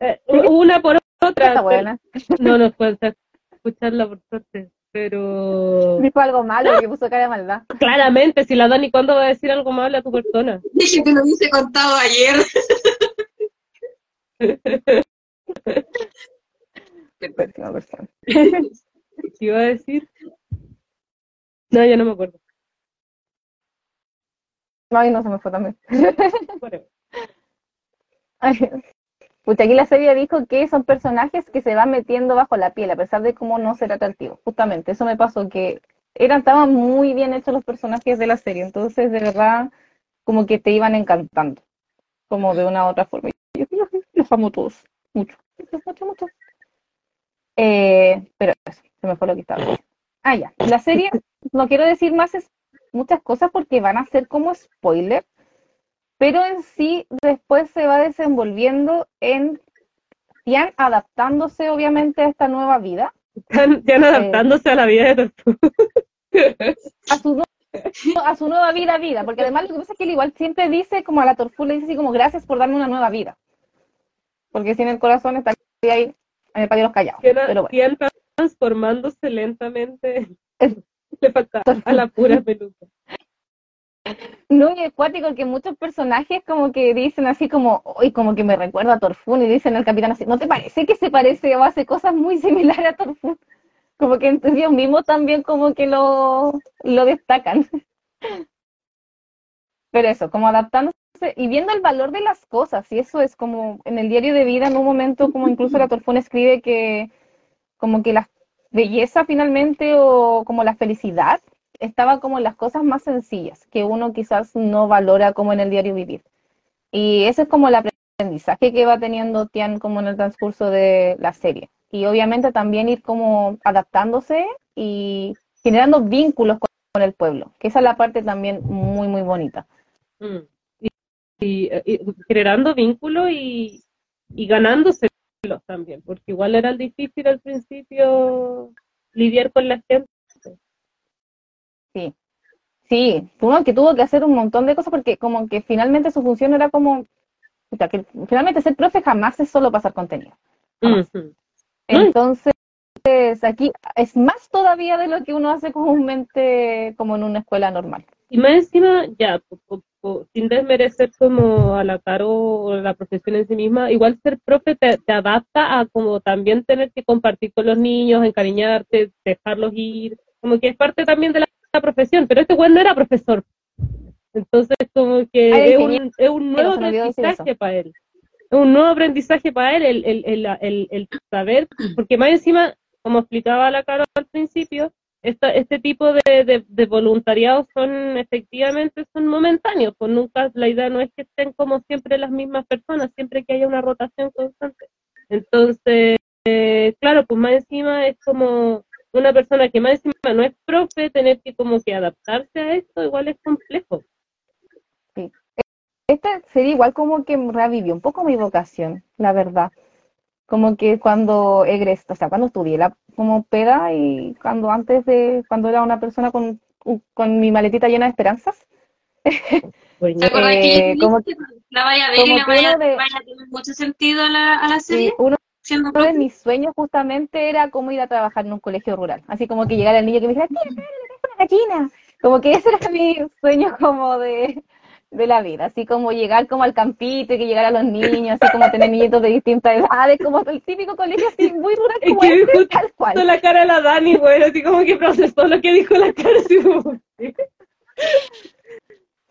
eh, una por otra.
Está buena.
No nos puedes escucharla por suerte, pero...
Dijo algo malo, que puso cara de maldad.
Claramente, si la Dani, ¿cuándo va a decir algo malo a tu persona?
Dije que lo hubiese contado ayer.
Qué pésima persona.
¿Qué iba a decir? No, ya no me acuerdo.
Ay, no se me fue también.
Bueno,
Pucha, aquí la serie dijo que son personajes que se van metiendo bajo la piel, a pesar de cómo no ser atractivos. Justamente, eso me pasó, que eran, estaban muy bien hechos los personajes de la serie, entonces de verdad como que te iban encantando, como de una u otra forma. Yo, yo, los amo todos, mucho, mucho, mucho. Eh, pero eso, se me fue lo que estaba. diciendo. Ah, ya. La serie, no quiero decir más es muchas cosas porque van a ser como spoiler, pero en sí después se va desenvolviendo en Tian adaptándose obviamente a esta nueva vida,
están, están adaptándose a la vida de Tortuga.
a su, nu- a su nueva vida, vida, porque además lo que pasa es que él igual siempre dice como a la Torfu le dice así como gracias por darme una nueva vida, porque si en el corazón está ahí en el patio de los callados,
Tiene-
pero bueno.
tiene transformándose lentamente. Le falta a la pura peluca.
No, y es cuático que muchos personajes como que dicen así como, hoy como que me recuerda a Torfún y dicen al capitán así, ¿no te parece que se parece o hace cosas muy similares a Torfún? Como que ellos mismos también como que lo, lo destacan. Pero eso, como adaptándose y viendo el valor de las cosas, y eso es como en el diario de vida en un momento como incluso la Torfún escribe que como que la belleza finalmente o como la felicidad estaba como en las cosas más sencillas, que uno quizás no valora como en el diario vivir. Y ese es como el aprendizaje que va teniendo Tian como en el transcurso de la serie. Y obviamente también ir como adaptándose y generando vínculos con, con el pueblo, que esa es la parte también muy, muy bonita.
Mm. Y, y- generando vínculos y, y ganándoselos también, porque igual era difícil al principio lidiar con la gente.
Sí, uno que tuvo que hacer un montón de cosas porque como que finalmente su función era como, puta, que finalmente ser profe jamás es solo pasar contenido. Jamás.
Ujú.
Entonces, aquí es más todavía de lo que uno hace comúnmente como en una escuela normal.
Y más encima, ya, po- po- po- sin desmerecer como a la Caro o la profesión en sí misma, igual ser profe te, te adapta a como también tener que compartir con los niños, encariñarte, dejarlos ir, como que es parte también de la profesión, pero este güey no era profesor. Entonces, como que es un, es un nuevo aprendizaje para él. Es un nuevo aprendizaje para él el, el, el, el, el saber, porque más encima, como explicaba la Caro al principio, esta, este tipo de, de, de voluntariados son efectivamente son momentáneos, pues nunca la idea no es que estén como siempre las mismas personas, siempre que haya una rotación constante. Entonces, eh, claro, pues más encima es como una persona que más encima no es profe, tener que como que adaptarse a esto igual es complejo.
Esta sería igual como que revivió un poco mi vocación, la verdad. Como que cuando egresé, o sea, cuando estudié la, como peda y cuando antes de, cuando era una persona con, con mi maletita llena de esperanzas,
Pues,
¿Te acuerdas que
Eh, como-
la vaya a ver y la
que
vaya,
de-
vaya a tener mucho sentido a la, a la serie?
sí, uno
siendo
Uno de mis sueños justamente era cómo ir a trabajar en un colegio rural. Así como que llegara el niño que me dijera, tía, trajo una gallina. Como que ese era mi sueño como de, de la vida. Así como llegar como al campito y que llegara los niños, así como tener niños de distintas edades, como el típico colegio así muy rural como
que
este, tal cual.
la cara de la Dani, güey, así como que procesó lo que dijo la cara. Así como,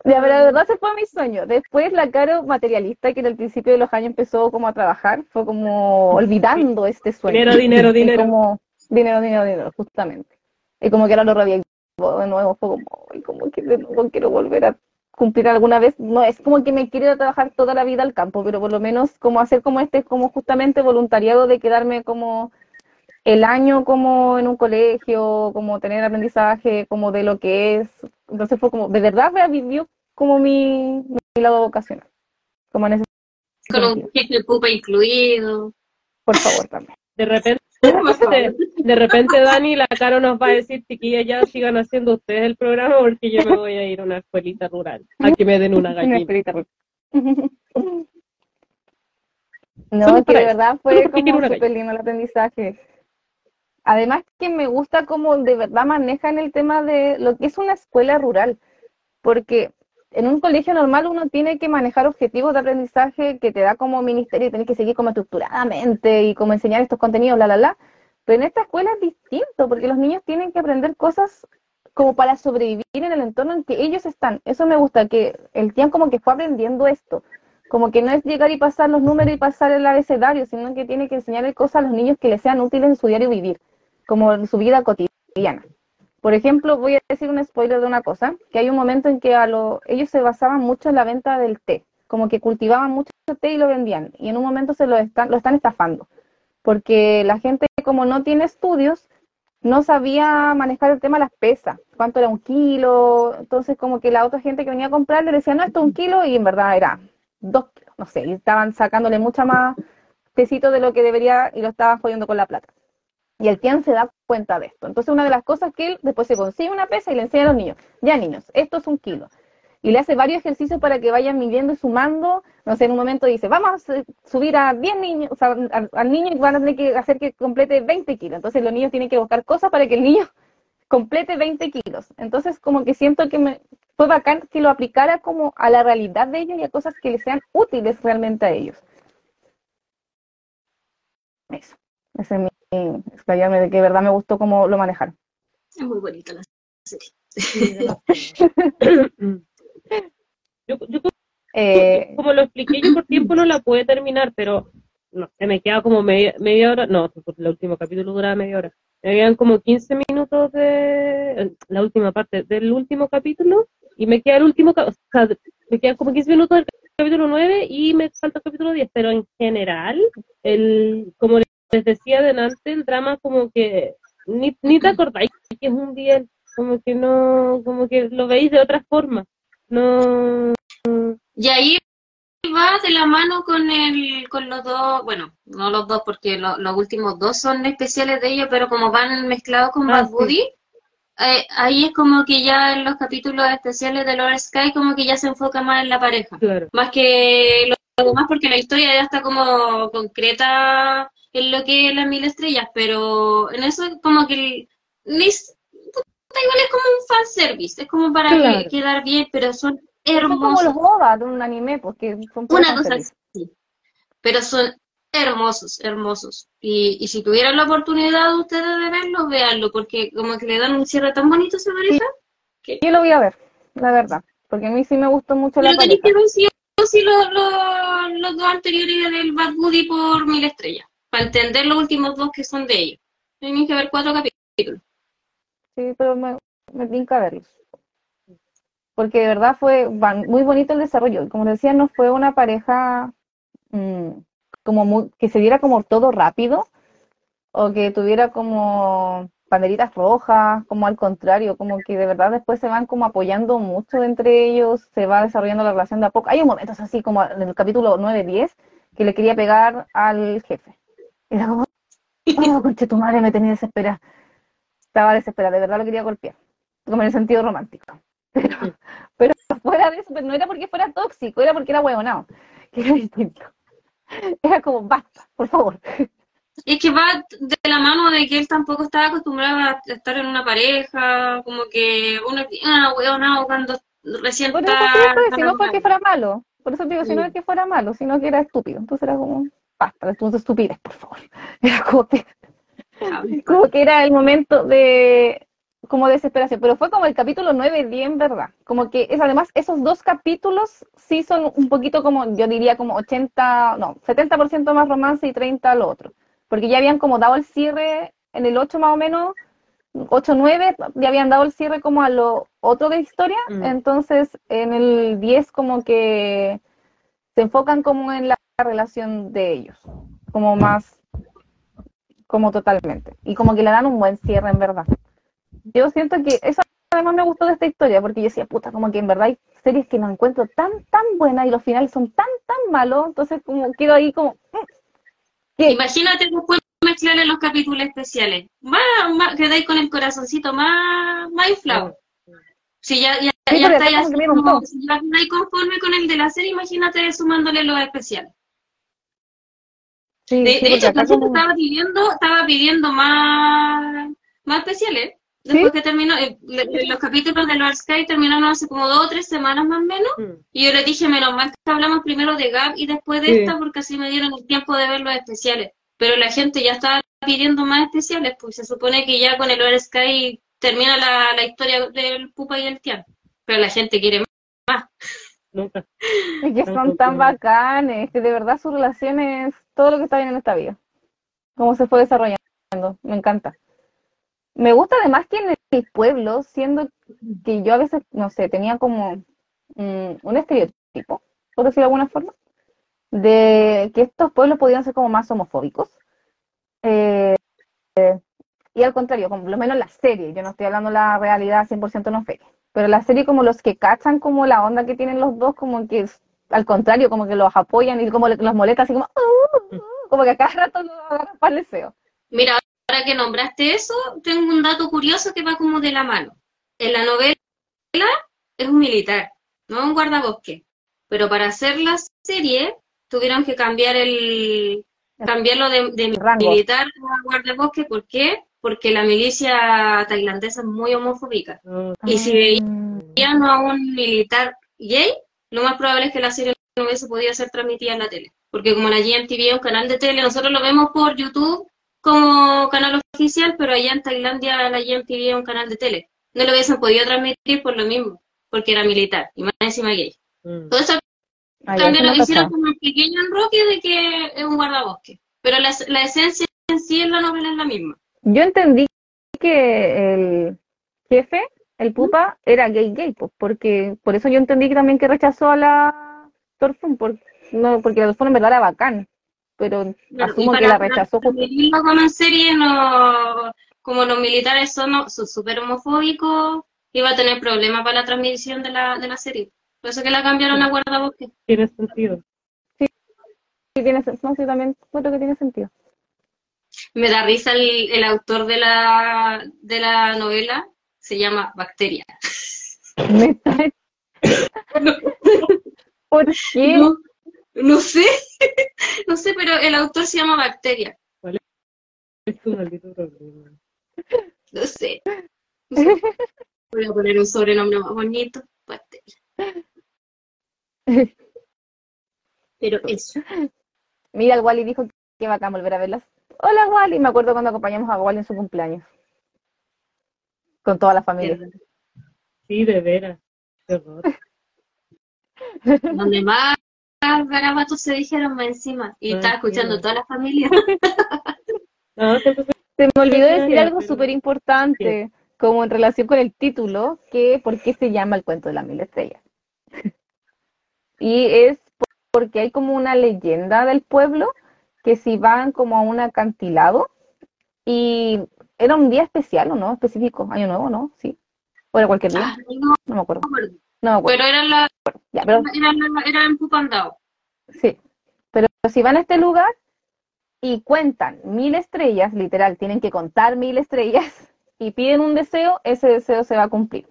De verdad ese fue mi sueño. Después la Caro materialista, que en el principio de los años empezó como a trabajar, fue como olvidando este sueño.
Dinero, dinero,
Y
dinero.
como, dinero, dinero, dinero, justamente. Y como que ahora lo revivo de nuevo, fue como, "Ay, como que de nuevo quiero volver a cumplir alguna vez. No es como que me quiero trabajar toda la vida al campo, pero por lo menos como hacer como este, como justamente voluntariado de quedarme como el año como en un colegio, como tener aprendizaje, como de lo que es. Entonces fue como, de verdad revivió como mi, mi lado vocacional. Como en ese
Con un jefe pupa incluido.
Por favor, también.
de repente De repente Dani la Caro nos va a decir, chiquillas, ya sigan haciendo ustedes el programa porque yo me voy a ir a una escuelita rural, a que me den una gallina.
no, que de verdad fue como súper lindo el aprendizaje. Además que me gusta cómo de verdad manejan el tema de lo que es una escuela rural, porque en un colegio normal uno tiene que manejar objetivos de aprendizaje que te da como ministerio y tienes que seguir como estructuradamente y como enseñar estos contenidos, bla, bla, bla. Pero en esta escuela es distinto, porque los niños tienen que aprender cosas como para sobrevivir en el entorno en que ellos están. Eso me gusta, que el tiempo como que fue aprendiendo esto. Como que no es llegar y pasar los números y pasar el abecedario, sino que tiene que enseñarle cosas a los niños que les sean útiles en su diario vivir, como en su vida cotidiana. Por ejemplo, voy a decir un spoiler de una cosa, que hay un momento en que a lo, ellos se basaban mucho en la venta del té, como que cultivaban mucho té y lo vendían, y en un momento se lo están, lo están estafando, porque la gente como no tiene estudios, no sabía manejar el tema de las pesas, cuánto era un kilo, entonces como que la otra gente que venía a comprar le decía, no, esto es un kilo, y en verdad era dos kilos, no sé, y estaban sacándole mucha más tecito de lo que debería y lo estaban jodiendo con la plata. Y el tian se da cuenta de esto. Entonces, una de las cosas que él después se consigue una pesa y le enseña a los niños, ya niños, esto es un kilo. Y le hace varios ejercicios para que vayan midiendo y sumando. No sé, en un momento dice, vamos a subir a 10 niños, o sea, al, niño y van a tener que hacer que complete 20 kilos. Entonces, los niños tienen que buscar cosas para que el niño complete 20 kilos. Entonces, como que siento que me, fue bacán que lo aplicara como a la realidad de ellos y a cosas que les sean útiles realmente a ellos. Eso. Ese es mi explayarme de que de verdad me gustó cómo lo manejaron.
Es muy bonita la serie.
yo, eh, como lo expliqué, yo por tiempo no la pude terminar, pero no se me queda como media, media hora, no, el último capítulo duraba media hora. Me quedan como 15 minutos de la última parte del último capítulo y me queda el último, o sea, me quedan como 15 minutos del capítulo 9 y me falta el capítulo 10, pero en general, el como les decía delante, el drama como que ni, ni te acordáis que es un día, como que no, como que lo veis de otra forma. No.
Y ahí va de la mano con el, con los dos, bueno, no los dos porque los últimos dos son especiales de ellos, pero como van mezclados con ah, Bad Buddy, eh, ahí es como que ya en los capítulos especiales de Lord Sky como que ya se enfoca más en la pareja, más que lo demás porque la historia ya está como concreta en lo que es las mil estrellas, pero en eso como que igual es como un fanservice, es como para quedar bien, pero son hermosos.
Son como los de un anime, porque son
Una cosa así. Pero son hermosos, hermosos. Y, y si tuvieran la oportunidad ustedes de verlos, véanlo, porque como que le dan un cierre tan bonito a esa pareja.
Que... Yo lo voy a ver, la verdad, porque a mí sí me gustó mucho la pareja.
que ver sí, sí los, los, los dos anteriores del Bad Buddy por mil estrellas para entender los últimos dos que son de ellos. Tienen que ver cuatro capítulos.
Sí, pero me, me tinca verlos. Porque de verdad fue muy bonito el desarrollo. Como decía, no fue una pareja mm, como que se viera como todo rápido o que tuviera como banderitas rojas, como al contrario, como que de verdad después se van como apoyando mucho entre ellos, se va desarrollando la relación de a poco. Hay momentos así como en el capítulo 9-10 que le quería pegar al jefe. Era como, oh, conche tu madre, me tenía desesperada. Estaba desesperada, de verdad lo quería golpear. Como en el sentido romántico. Pero, pero fuera de eso, no era porque fuera tóxico, era porque era huevonado, que era distinto. Era como, basta, por favor.
Es que va de la mano de que él tampoco estaba acostumbrado a estar en una pareja, como que uno ah, huevonado cuando recién
por está... si no porque fuera malo. Por eso te digo, si no es que fuera malo, sino que era estúpido. Entonces era como, basta, tus estupidez, por favor. Era como que, como que era el momento de como desesperación, pero fue como el capítulo 9 bien, ¿verdad? Como que es además esos dos capítulos sí son un poquito como, yo diría como 80, no, 70% más romance y 30 lo otro, porque ya habían como dado el cierre en el 8 más o menos, 8, 9, ya habían dado el cierre como a lo otro de historia, mm. entonces en el 10 como que se enfocan como en la relación de ellos, como más, como totalmente. Y como que le dan un buen cierre en verdad. Yo siento que eso además me gustó de esta historia, porque yo decía, puta, como que en verdad hay series que no encuentro tan, tan buenas y los finales son tan, tan malos, entonces como quedo ahí como...
Mm, Imagínate después mezclarle los capítulos especiales. Más, más, quedáis con el corazoncito más, más inflado. Si ya, ya, ya estáis si ya conforme con el de la serie, imagínate sumándole los especiales. de, hecho, estaba pidiendo, estaba pidiendo más, más especiales. Después que terminó, eh, los capítulos de Lord Sky terminaron hace como dos o tres semanas más o menos. Mm. Y yo le dije, menos mal que hablamos primero de Gab y después de esta, porque así me dieron el tiempo de ver los especiales. Pero la gente ya estaba pidiendo más especiales, pues se supone que ya con el Lord Sky termina la, la historia del Pupa y el Tian. Pero la gente quiere más.
Nunca. Es que son tan bacanes, que de verdad su relación es todo lo que está bien en esta vida. Cómo se fue desarrollando. Me encanta. Me gusta además que en el pueblo, siendo que yo a veces, no sé, tenía como mm, un estereotipo, por decirlo de alguna forma, de que estos pueblos podían ser como más homofóbicos. Eh, y al contrario, como lo menos la serie, yo no estoy hablando la realidad 100% no fe, pero la serie como los que cachan como la onda que tienen los dos, como que al contrario, como que los apoyan y como los molesta así como, uh, uh, uh", como que a cada rato los agarran para.
Mira, ahora que nombraste eso, tengo un dato curioso que va como de la mano. En la novela es un militar, no un guardabosque. Pero para hacer la serie tuvieron que cambiar el cambiarlo de, militar a guardabosque. ¿Por qué? Porque la milicia tailandesa es muy homofóbica. Y si veían a un militar gay, lo más probable es que la serie no hubiese podido ser transmitida en la tele. Porque como la GMTV es un canal de tele, nosotros lo vemos por YouTube como canal oficial, pero allá en Tailandia la GMTV es un canal de tele. No lo hubiesen podido transmitir por lo mismo, porque era militar y más encima gay. Mm. Todo eso también lo hicieron como un pequeño enroque de que es un guardabosque. Pero la, la esencia en sí en la novela es la misma.
Yo entendí que el jefe, el pupa, era gay gay, pues, porque por eso yo entendí que también que rechazó a la Torfun, porque, no, porque la Torfun en verdad era bacán pero asumo que la rechazó.
Como en serie, no, como los militares son súper homofóbicos, iba a tener problemas para la transmisión de la, de la serie. Por eso que la cambiaron a guardabosque.
Tiene sentido.
Sí, sí tiene sentido. No, sí, también creo que tiene sentido.
Me da risa el, el autor de la, de la novela, se llama Bacteria. ¿Por qué? No sé, no sé, pero el autor se llama Bacteria. ¿Cuál es tu maldito problema? No sé. Voy a poner un sobrenombre más bonito, Bacteria. Pero eso.
Mira, el Wally dijo que va a volver a verlas. Hola, Wally. Me acuerdo cuando acompañamos a Wally en su cumpleaños. Con toda la familia.
Sí, de veras.
Donde más garabatos se dijeron más encima y estaba escuchando toda la familia.
se me olvidó decir algo súper importante, como en relación con el título, que por qué se llama el cuento de la mil estrellas. y es porque hay como una leyenda del pueblo que si van como a un acantilado y era un día especial o no, específico, año nuevo, ¿no? Sí. O era cualquier día. no, me acuerdo.
Pero era, la, era, en Pupandao.
Sí, pero si van a este lugar y cuentan mil estrellas, literal, tienen que contar mil estrellas y piden un deseo, ese deseo se va a cumplir.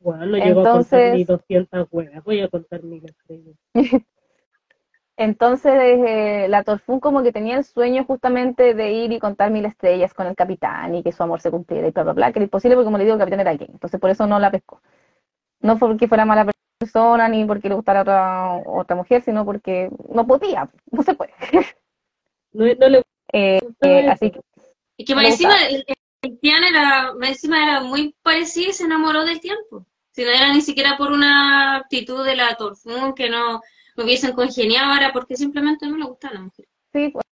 Bueno, no llego Entonces, a contar ni 200 huevas, voy a contar mil estrellas.
Entonces, eh, la Torfún como que tenía el sueño justamente de ir y contar mil estrellas con el capitán y que su amor se cumpliera y bla, bla, bla, que era imposible porque como le digo, el capitán era gay. Entonces, por eso no la pescó. No porque fuera mala persona ni porque le gustara otra, otra mujer, sino porque no podía, no se puede.
No, le
eh, eh, así que,
y que encima el, Tian era, encima era muy parecido y se enamoró del tiempo. Si no era ni siquiera por una actitud de la Torfún que no, no hubiesen congeniado, era porque simplemente no le gustaba la mujer.
Sí, pues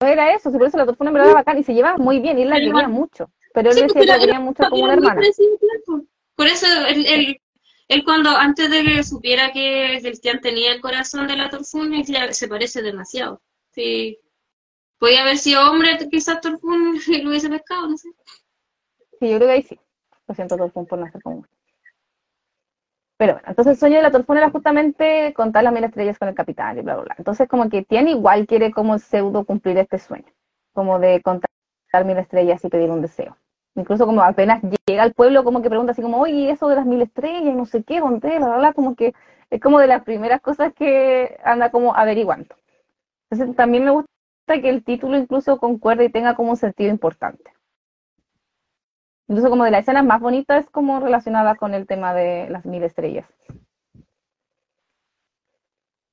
era eso, por eso la Torfún en verdad era bacán y se llevaba muy bien y él la quería mucho. Pero él decía que la quería mucho como una hermana.
Por eso el, él cuando, antes de que supiera que Cristian tenía el corazón de la Torfun, se parece demasiado. Sí. Podía haber sido hombre, quizás Torfun lo hubiese pescado, no sé.
Sí, yo creo que ahí sí. Lo siento, Torfun, por nacer como Pero bueno, entonces el sueño de la Torfun era justamente contar las mil estrellas con el capitán y bla, bla, bla. Entonces como que tiene igual quiere como pseudo cumplir este sueño. como de contar mil estrellas y pedir un deseo. Incluso como apenas llega al pueblo, como que pregunta así como, oye, eso de las mil estrellas, y no sé qué, dónde, la verdad, como que es como de las primeras cosas que anda como averiguando. Entonces también me gusta que el título incluso concuerde y tenga como un sentido importante. Incluso como de la escena más bonita es como relacionada con el tema de las mil estrellas.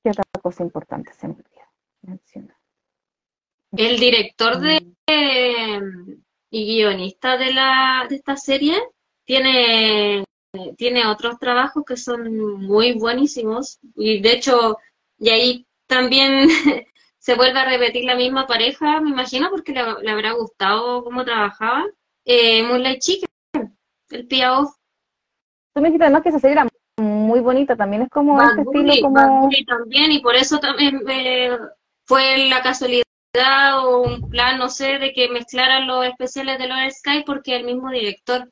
¿Qué otra cosa importante se me olvida
El director de y guionista de la de esta serie tiene tiene otros trabajos que son muy buenísimos. Y de hecho y ahí también se vuelve a repetir la misma pareja me imagino porque le, habrá gustado cómo trabajaba eh, Moonlight Chicken el Piao
tú me dijiste además que esa serie era muy bonita también es como este estilo como
también y por eso también eh, fue la casualidad o un plan, no sé, de que mezclaran los especiales de los Sky porque el mismo director.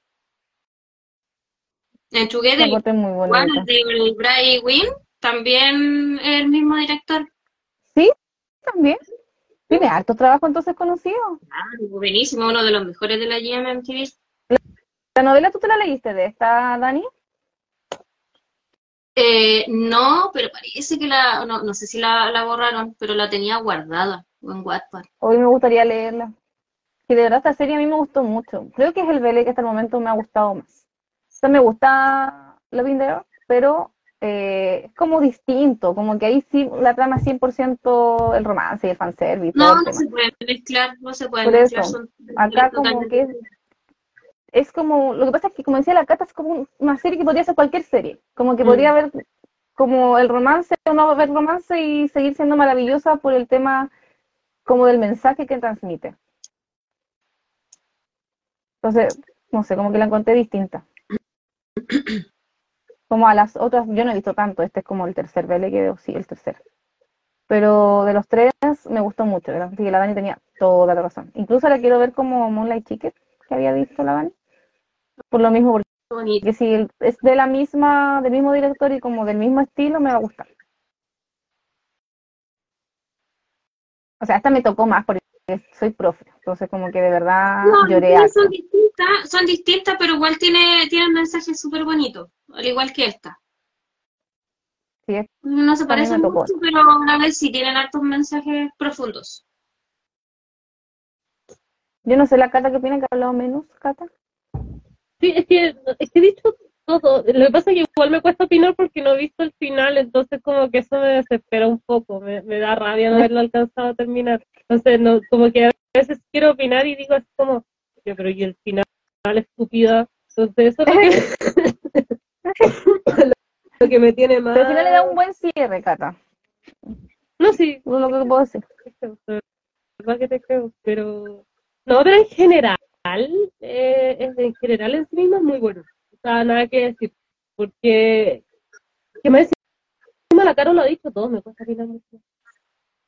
En Together, Juan, de Bray Wynn, también el mismo director.
Sí, también. Tiene alto trabajo entonces conocido.
Ah, buenísimo, uno de los mejores de la GMMTV.
¿La novela tú te la leíste de esta, Dani?
Eh, no, pero parece que la, no, no sé si la, la borraron, pero la tenía guardada en Wattpad.
Hoy me gustaría leerla. Y de verdad esta serie a mí me gustó mucho. Creo que es el BL que hasta el momento me ha gustado más. O sea, me gusta Loving There, pero eh, es como distinto, como que ahí sí la trama es 100% el romance y el fanservice.
No, no se puede mezclar, no se puede mezclar.
acá como que es, como, lo que pasa es que como decía la Cata, es como una serie que podría ser cualquier serie, como que podría mm. haber como el romance, o no haber romance y seguir siendo maravillosa por el tema como del mensaje que transmite. Entonces, no sé, como que la encontré distinta. Como a las otras, yo no he visto tanto, este es como el tercer vele que veo, sí, el tercer. Pero de los tres me gustó mucho, así que la Dani tenía toda la razón. Incluso la quiero ver como Moonlight Chicken, que había visto la Dani. Por lo mismo, porque si es de la misma, del mismo director y como del mismo estilo, me va a gustar. O sea, esta me tocó más porque soy profe, entonces como que de verdad lloré.
Son distintas, son distintas, pero igual tiene, tiene un mensaje súper bonito, al igual que esta.
Sí,
no se parecen mucho, pero a vez sí tienen altos mensajes profundos.
Yo no sé la Cata que opina que ha hablado menos, Cata.
Sí, es que, es que he dicho todo. Lo que pasa es que igual me cuesta opinar porque no he visto el final, entonces como que eso me desespera un poco, me, da rabia no haberlo alcanzado a terminar. Entonces, no, como que a veces quiero opinar y digo así como, pero y el final estúpida. Entonces, eso es lo que, lo que me tiene más.
Pero al final le da un buen cierre, Cata.
No, sí.
No lo que puedo decir.
verdad que te creo, pero. No, pero en general, eh, en general en sí mismo es muy bueno nada que decir, porque que me decía la cara lo ha dicho todo, me cuesta opinar mucho.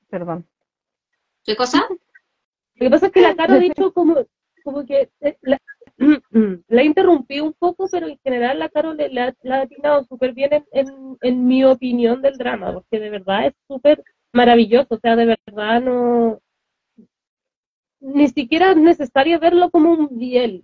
Perdón.
¿Qué cosa?
Lo que pasa es que la cara ha dicho como, como que eh, la, la interrumpí un poco, pero en general la Caro le, la, ha atinado súper bien en, en, mi opinión del drama, porque de verdad es súper maravilloso, o sea, de verdad no, ni siquiera es necesario verlo como un biel,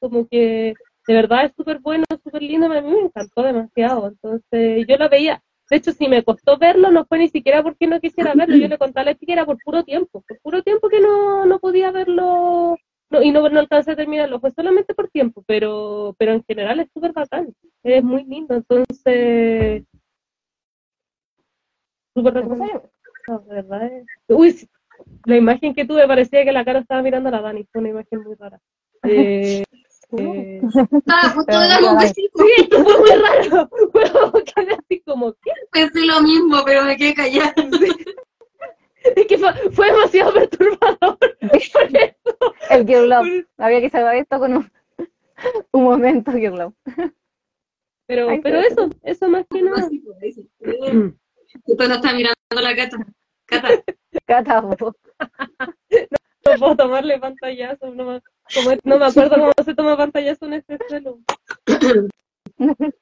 como que de verdad es súper bueno, súper lindo, a mí me encantó demasiado. Entonces yo lo veía. De hecho, si me costó verlo, no fue ni siquiera porque no quisiera verlo. Yo le conté a la chica era por puro tiempo. Por puro tiempo que no, no podía verlo y no, no alcancé a terminarlo. Fue solamente por tiempo, pero, pero en general es súper bacán. Es muy lindo. Entonces, súper recomendable. de verdad es... Uy, la imagen que tuve parecía que la cara estaba mirando a la Dani. Fue una imagen muy rara. Eh,
eh, ah, justo Sí,
esto fue muy raro. Fue quedé así como, ¿qué?
Pensé lo mismo, pero me quedé callada.
Es que fue, fue demasiado perturbador. Por eso.
El Girl. Había que salvar esto con un, un momento Girl.
Pero, pero eso, eso más que nada.
Usted no está mirando la cata. Cata.
Cata,
no, puedo tomarle pantallazo, no más no me acuerdo cómo se toma pantallazo en este celo.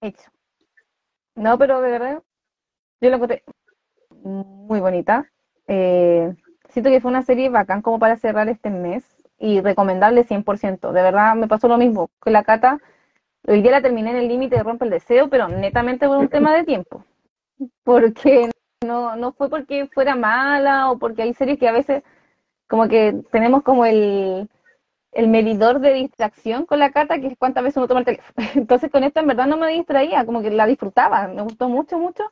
Hecho. No, pero de verdad, yo la encontré muy bonita. Eh, siento que fue una serie bacán como para cerrar este mes y recomendable 100%. De verdad me pasó lo mismo que la Cata. Hoy día la terminé en el límite de rompe el deseo, pero netamente por un tema de tiempo. Porque no, no fue porque fuera mala o porque hay series que a veces como que tenemos como el, el medidor de distracción con la Cata, que es cuántas veces uno toma el teléfono. Entonces con esta en verdad no me distraía, como que la disfrutaba, me gustó mucho, mucho,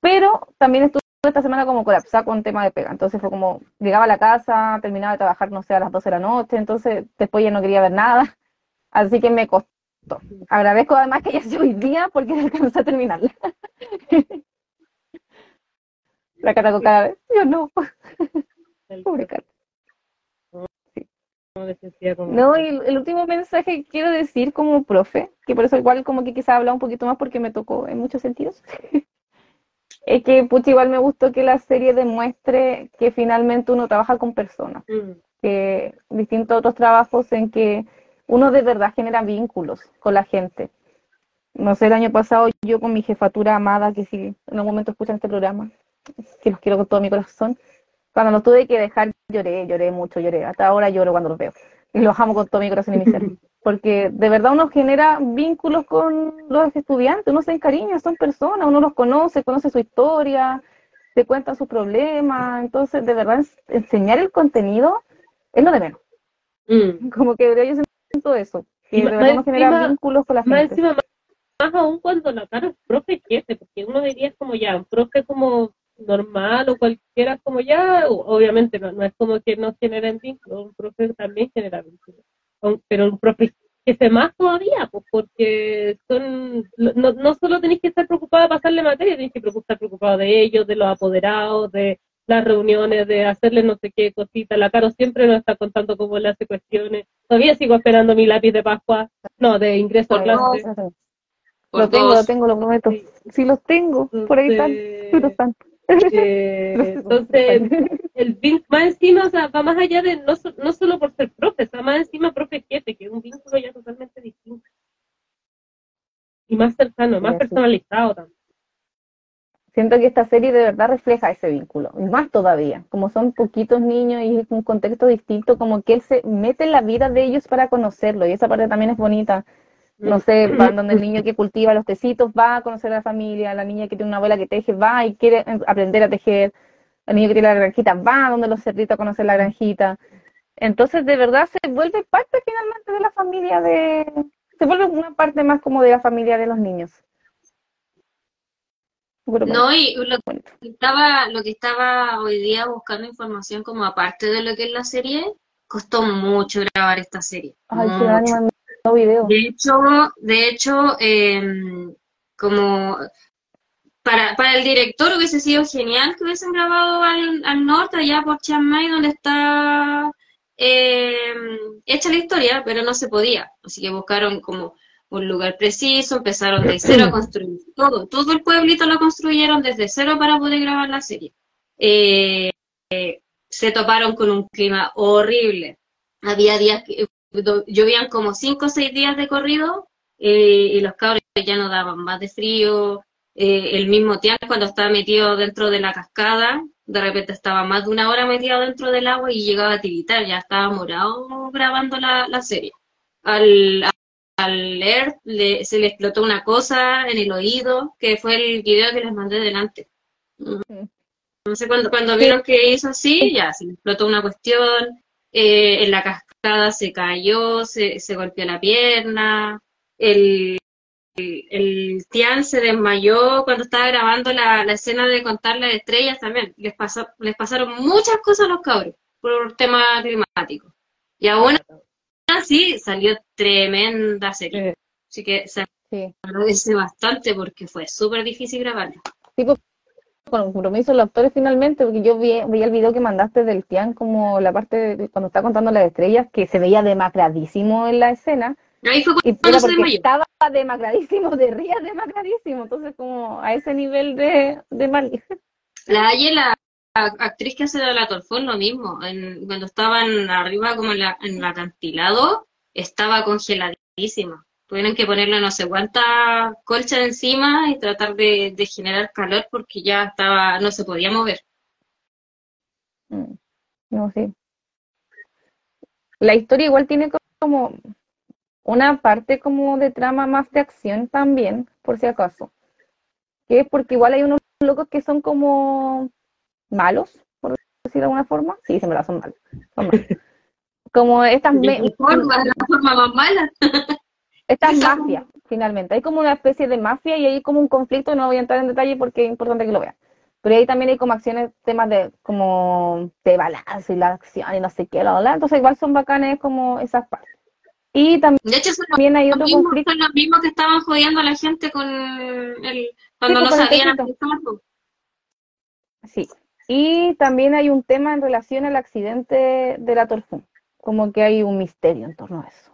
pero también estuve esta semana como colapsada con tema de pega. Entonces fue como, llegaba a la casa, terminaba de trabajar, no sé, a las 12 de la noche, entonces después ya no quería ver nada, así que me costó. Agradezco además que ya sea hoy día porque alcancé a terminarla. La Cata con cada vez, yo no. Pobre Cata. No, y el, último mensaje que quiero decir como profe, que por eso igual como que quizá hablar un poquito más porque me tocó en muchos sentidos, es que pucha, igual me gustó que la serie demuestre que finalmente uno trabaja con personas, mm. que distintos otros trabajos en que uno de verdad genera vínculos con la gente. No sé, el año pasado yo con mi jefatura amada, que si en algún momento escuchan este programa, que los quiero con todo mi corazón, cuando los tuve que dejar, lloré, lloré mucho, lloré. Hasta ahora lloro cuando los veo. Y los amo con todo mi corazón y mi ser. Porque de verdad uno genera vínculos con los estudiantes, uno se encariña, son personas, uno los conoce, conoce su historia, te cuenta sus problemas. Entonces, de verdad, enseñar el contenido es lo de menos. Mm. Como que yo siento eso. Que de verdad uno genera vínculos con la gente.
más, más aún cuando la cara es profe jefe, porque uno diría como ya, un profe como normal o cualquiera como ya, obviamente no, es como que no generen vínculos, un profe también genera vínculos, pero un profe que se más todavía, pues porque son, no, no solo tenéis que estar preocupado de pasarle materia, tenéis que estar preocupado de ellos, de los apoderados, de las reuniones, de hacerle no sé qué cosita. La Caro siempre nos está contando cómo le hace cuestiones. Todavía sigo esperando mi lápiz de Pascua, no, de ingreso a clase.
Lo tengo, lo tengo, lo prometo. Sí, los tengo, por ahí están, pero están.
Eh, entonces, el va encima, o sea, va más allá de, no, no solo por ser profe, va más encima profe jefe, que es un vínculo ya totalmente distinto. Y más cercano, más personalizado también.
Siento que esta serie de verdad refleja ese vínculo, y más todavía, como son poquitos niños y es un contexto distinto, como que él se mete en la vida de ellos para conocerlo, y esa parte también es bonita no sé, van donde el niño que cultiva los tecitos va a conocer a la familia, la niña que tiene una abuela que teje va y quiere aprender a tejer, el niño que tiene la granjita va donde los cerditos a conocer la granjita. Entonces, de verdad, se vuelve parte finalmente de la familia de... Se vuelve una parte más como de la familia de los niños.
No, y lo que, estaba, lo que estaba hoy día buscando información como aparte de lo que es la serie, costó mucho grabar esta serie.
Ay,
de hecho, de hecho em, como para, para el director hubiese sido genial que hubiesen grabado al, norte, allá por Chiang Mai, donde está em, hecha la historia, pero no se podía. Así que buscaron como un lugar preciso, empezaron de cero a construir todo. Todo el pueblito lo construyeron desde cero para poder grabar la serie. Eh, eh, se toparon con un clima horrible. Había días que llovían como cinco o seis días de corrido eh, y los cabros ya no daban más de frío. Eh, el mismo Tian cuando estaba metido dentro de la cascada, de repente estaba más de una hora metido dentro del agua y llegaba a tiritar, ya estaba morado grabando la, serie. Al, al leer se le explotó una cosa en el oído, que fue el video que les mandé delante. No sé, cuando, cuando vieron que hizo así, ya se le explotó una cuestión, eh, en la cascada se cayó, se, se golpeó la pierna, el, el, Tian se desmayó cuando estaba grabando la, escena de contar las estrellas también. Les, pasó, les pasaron muchas cosas a los cabros por tema climático. Y aún así salió tremenda serie. Así que se agradece bastante porque fue súper difícil grabarlo.
Pues, compromiso los actores finalmente, porque yo vi, el video que mandaste del Tian, como la parte cuando está contando las estrellas, que se veía demacradísimo en la escena.
Ahí fue
y era porque estaba demacradísimo, de rías demacradísimo, entonces como a ese nivel de, de mal.
La Aye, la actriz que hace de la Torfón, lo mismo, cuando estaban arriba como en, la, en el acantilado, estaba congeladísima tuvieron que ponerle no sé cuánta colcha encima y tratar de, generar calor porque ya estaba, no se podía mover.
Mm, no sé. La historia igual tiene como una parte como de trama más de acción también, por si acaso. Que es porque igual hay unos locos que son como malos, por decirlo de alguna forma. Sí, se me la son malos. Como estas...
forma, la forma más mala.
Estas mafias, finalmente. Hay como una especie de mafia y hay como un conflicto, no voy a entrar en detalle porque es importante que lo vean. Pero ahí también hay como acciones, temas de como de balance y la acción y no sé qué, la, entonces igual son bacanes como esas partes. Y también,
de hecho, son también hay otro conflicto. Son los mismos que estaban jodiendo a la gente con el, cuando no sabían
Sí. Y también hay un tema en relación al accidente de la Torfún. Como que hay un misterio en torno a eso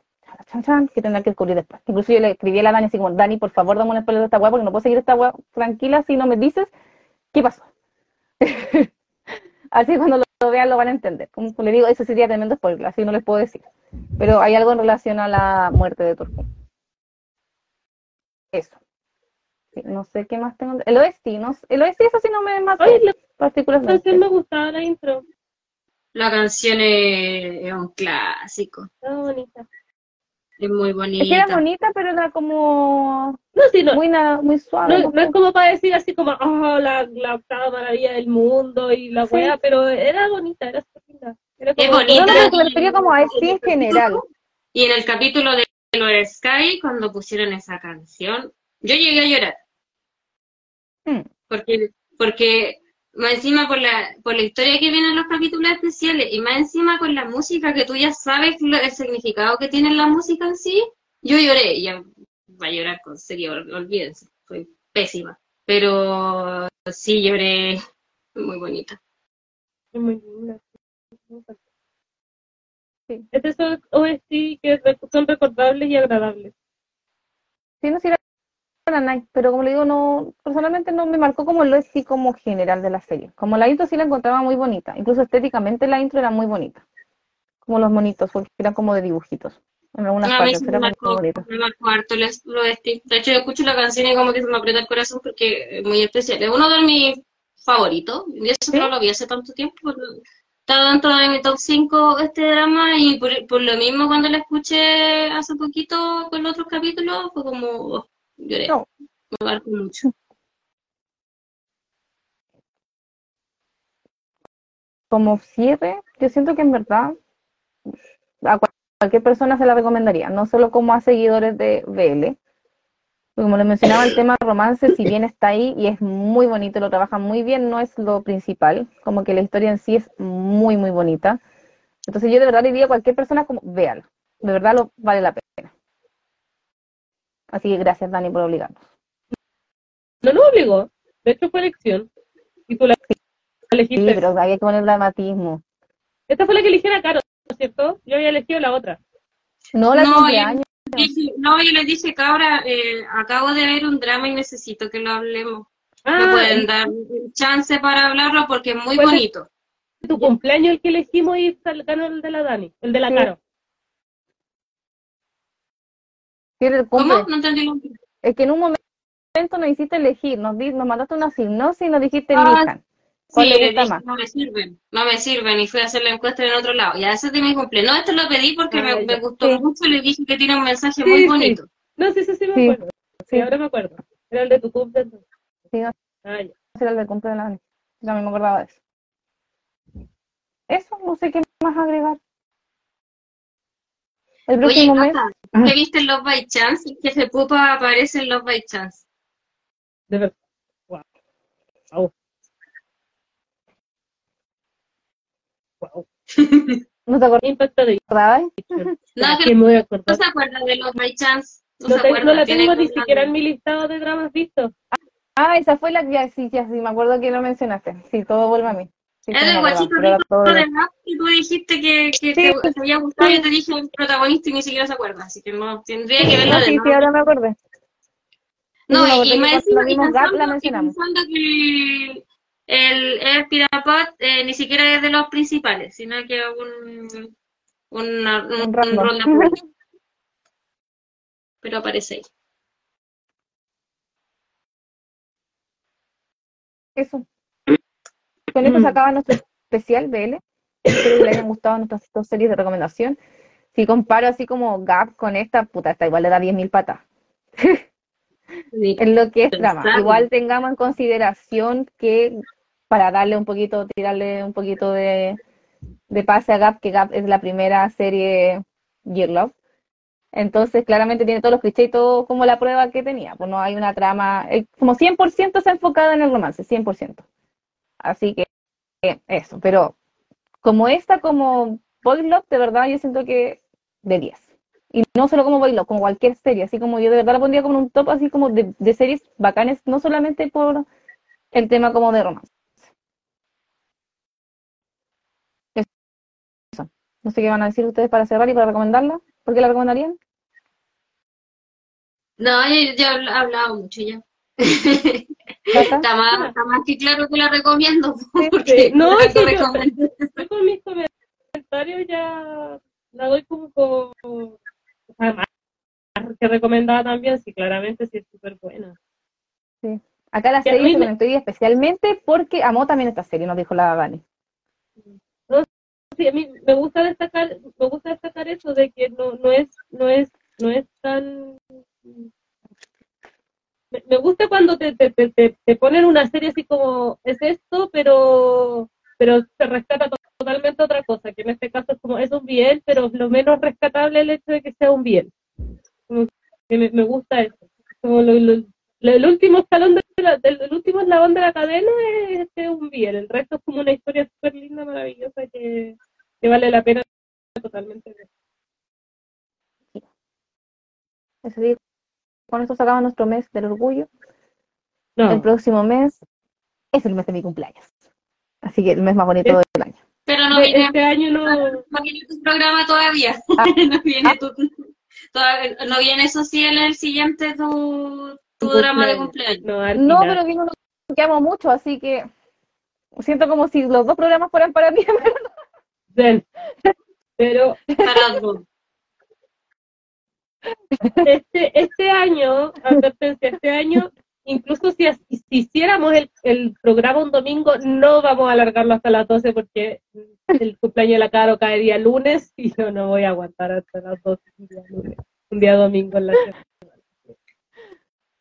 que tendrá que descubrir después. Incluso yo le escribí a la Dani así como, Dani, por favor, dame un spoiler de esta weá porque no puedo seguir esta weá tranquila si no me dices qué pasó. así cuando lo, vean lo van a entender. Como le digo, eso sería tremendo spoiler, así no les puedo decir. Pero hay algo en relación a la muerte de Torfún. Eso. no sé qué más tengo. El oeste, no, el oeste eso sí no me mató
particularmente. me gustaba la intro.
La canción es, un clásico.
Está bonita.
Es muy bonita.
Es que era bonita, pero era como.
No, sí, no.
Muy, muy suave.
No, no, es como para decir así como, oh, la, la octava maravilla del mundo y la wea, pero era bonita, era linda. Era
como, es bonita.
No, me refería como a sí en general.
Y en el capítulo de Lord Sky, cuando pusieron esa canción, yo llegué a llorar. Hmm. Porque, porque más encima por la, por la historia que viene en los capítulos especiales y más encima con la música que tú ya sabes el significado que tiene la música en sí, yo lloré, ya va a llorar con serio, olvídense, fue pésima, pero sí lloré, muy bonita.
Muy linda. Sí. Estos son OST que son recordables y agradables.
Sí, no, pero como le digo, no, personalmente no me marcó como lo es sí como general de la serie. Como la intro sí la encontraba muy bonita, incluso estéticamente la intro era muy bonita, como los monitos, porque eran como de dibujitos. En algunas partes
muy bonito. Me marcó harto lo De hecho, yo escucho la canción y como que se me aprieta el corazón porque es muy especial. Es uno de mis favoritos, y eso no lo vi hace tanto tiempo, está dentro de mi top 5 este drama y por, por, lo mismo cuando la escuché hace poquito con los otros capítulos fue como Lloré. No. Me marcó mucho.
Como cierre, yo siento que en verdad a cualquier persona se la recomendaría, no solo como a seguidores de BL. Como les mencionaba, el tema romance, si bien está ahí y es muy bonito, lo trabaja muy bien, no es lo principal, como que la historia en sí es muy, muy bonita. Entonces yo de verdad diría a cualquier persona como, véalo, de verdad lo vale la pena. Así que gracias, Dani, por obligarnos.
No nos obligó. De hecho, fue elección. Y tú la elegiste.
Sí, pero hay que poner dramatismo.
Esta fue la que eligiera Caro, ¿cierto? Yo había elegido la otra.
No, la no, cumpleaños.
no, yo les dije, cabra, eh, acabo de ver un drama y necesito que lo hablemos. Me ah, pueden dar chance para hablarlo porque es muy bonito.
Tu cumpleaños el que elegimos y ganó el de la Dani, el de la Caro.
¿Cómo? No entendí
Es que en un momento nos hiciste elegir, nos, nos mandaste una sinopsis y nos dijiste ah, elijan.
¿Cuál sí, más? no me sirven, no me sirven y fui a hacer la encuesta en otro lado. Ya ese es de mi cumpleaños. No, este lo pedí porque ah, me, me, gustó mucho y le dije que tiene un mensaje muy bonito.
No, sí, sí, sí me acuerdo. Sí, ahora me acuerdo. Era el de tu cumpleaños.
Sí, no. Ah, ya. Era el del cumpleaños. Ya me acordaba de eso. Eso, no sé qué más agregar.
El próximo Oye, mes. ¿qué viste en Love by Chance? Que se pupa aparece en Love by Chance.
De verdad. Wow. Wow.
wow. ¿No te acuerdas?
Impacto de
No, que no, no se acuerda de Love by Chance. No,
no, te, no la tengo ni siquiera en mi listado de dramas vistos.
Ah, esa fue la que sí, ya sí, me acuerdo que lo mencionaste. Sí, todo vuelve a mí.
Sí, es el guachito rico de y tú dijiste que, que te, había gustado y yo te dije el protagonista y ni siquiera se acuerda, así que no tendría que verlo
no, sí, sí, ahora me acordé.
No, y, y me decía pensando, que el Air Pirapod eh, ni siquiera es de los principales, sino que es un, una, un, un, ronda Pero aparece ahí.
Eso. Con esto se mm. acaba nuestro especial BL. Espero que les hayan gustado nuestras dos series de recomendación. Si comparo así como Gap con esta, puta, esta igual le da 10.000 patas. en lo que es drama. Igual tengamos en consideración que para darle un poquito, tirarle un poquito de, de pase a Gap, que Gap es la primera serie Year Love. Entonces, claramente tiene todos los clichés y todo como la prueba que tenía. Pues no hay una trama, como 100% está enfocada en el romance, 100%. Así que eso, pero como esta, como Boy Love, de verdad yo siento que de 10. Y no solo como Boy Love, como cualquier serie, así como yo de verdad la pondría como un top así como de, series bacanes, no solamente por el tema como de romance. No sé qué van a decir ustedes para cerrar y para recomendarla. ¿Por qué la recomendarían?
No, ya, he hablado mucho ya. está, más, está, más, que claro que la recomiendo. Porque
no, yo, con mis comentarios ya la doy como, como más que recomendada también, sí, claramente sí es súper buena.
Sí. Acá la serie me... estoy especialmente porque amó también esta serie, nos dijo la Dani
sí, a mí me gusta destacar, me gusta destacar eso de que no, no es, no es, no es tan me, gusta cuando te, te, te, te, ponen una serie así como es esto, pero pero se rescata totalmente otra cosa, que en este caso es como es un bien, pero lo menos rescatable el hecho de que sea un bien. que me, gusta eso. Como el último escalón de el último eslabón de la cadena es, es un bien, el resto es como una historia súper linda, maravillosa que, que vale la pena totalmente.
Eso con esto sacamos nuestro mes del orgullo. El próximo mes es el mes de mi cumpleaños. Así que el mes más bonito del año.
Pero no viene, este año no... no viene tu programa todavía. Ah. no, viene tu, todavía, no viene eso sí en el siguiente tu, tu drama de cumpleaños. No,
no pero vino uno que amo mucho, así que siento como si los dos programas fueran para mí,
Pero este, este año, advertencia, este año, incluso si, hiciéramos el, el, programa un domingo, no vamos a alargarlo hasta las 12 porque el cumpleaños de la Caro cae día lunes y yo no voy a aguantar hasta las 12 un día, domingo en la semana.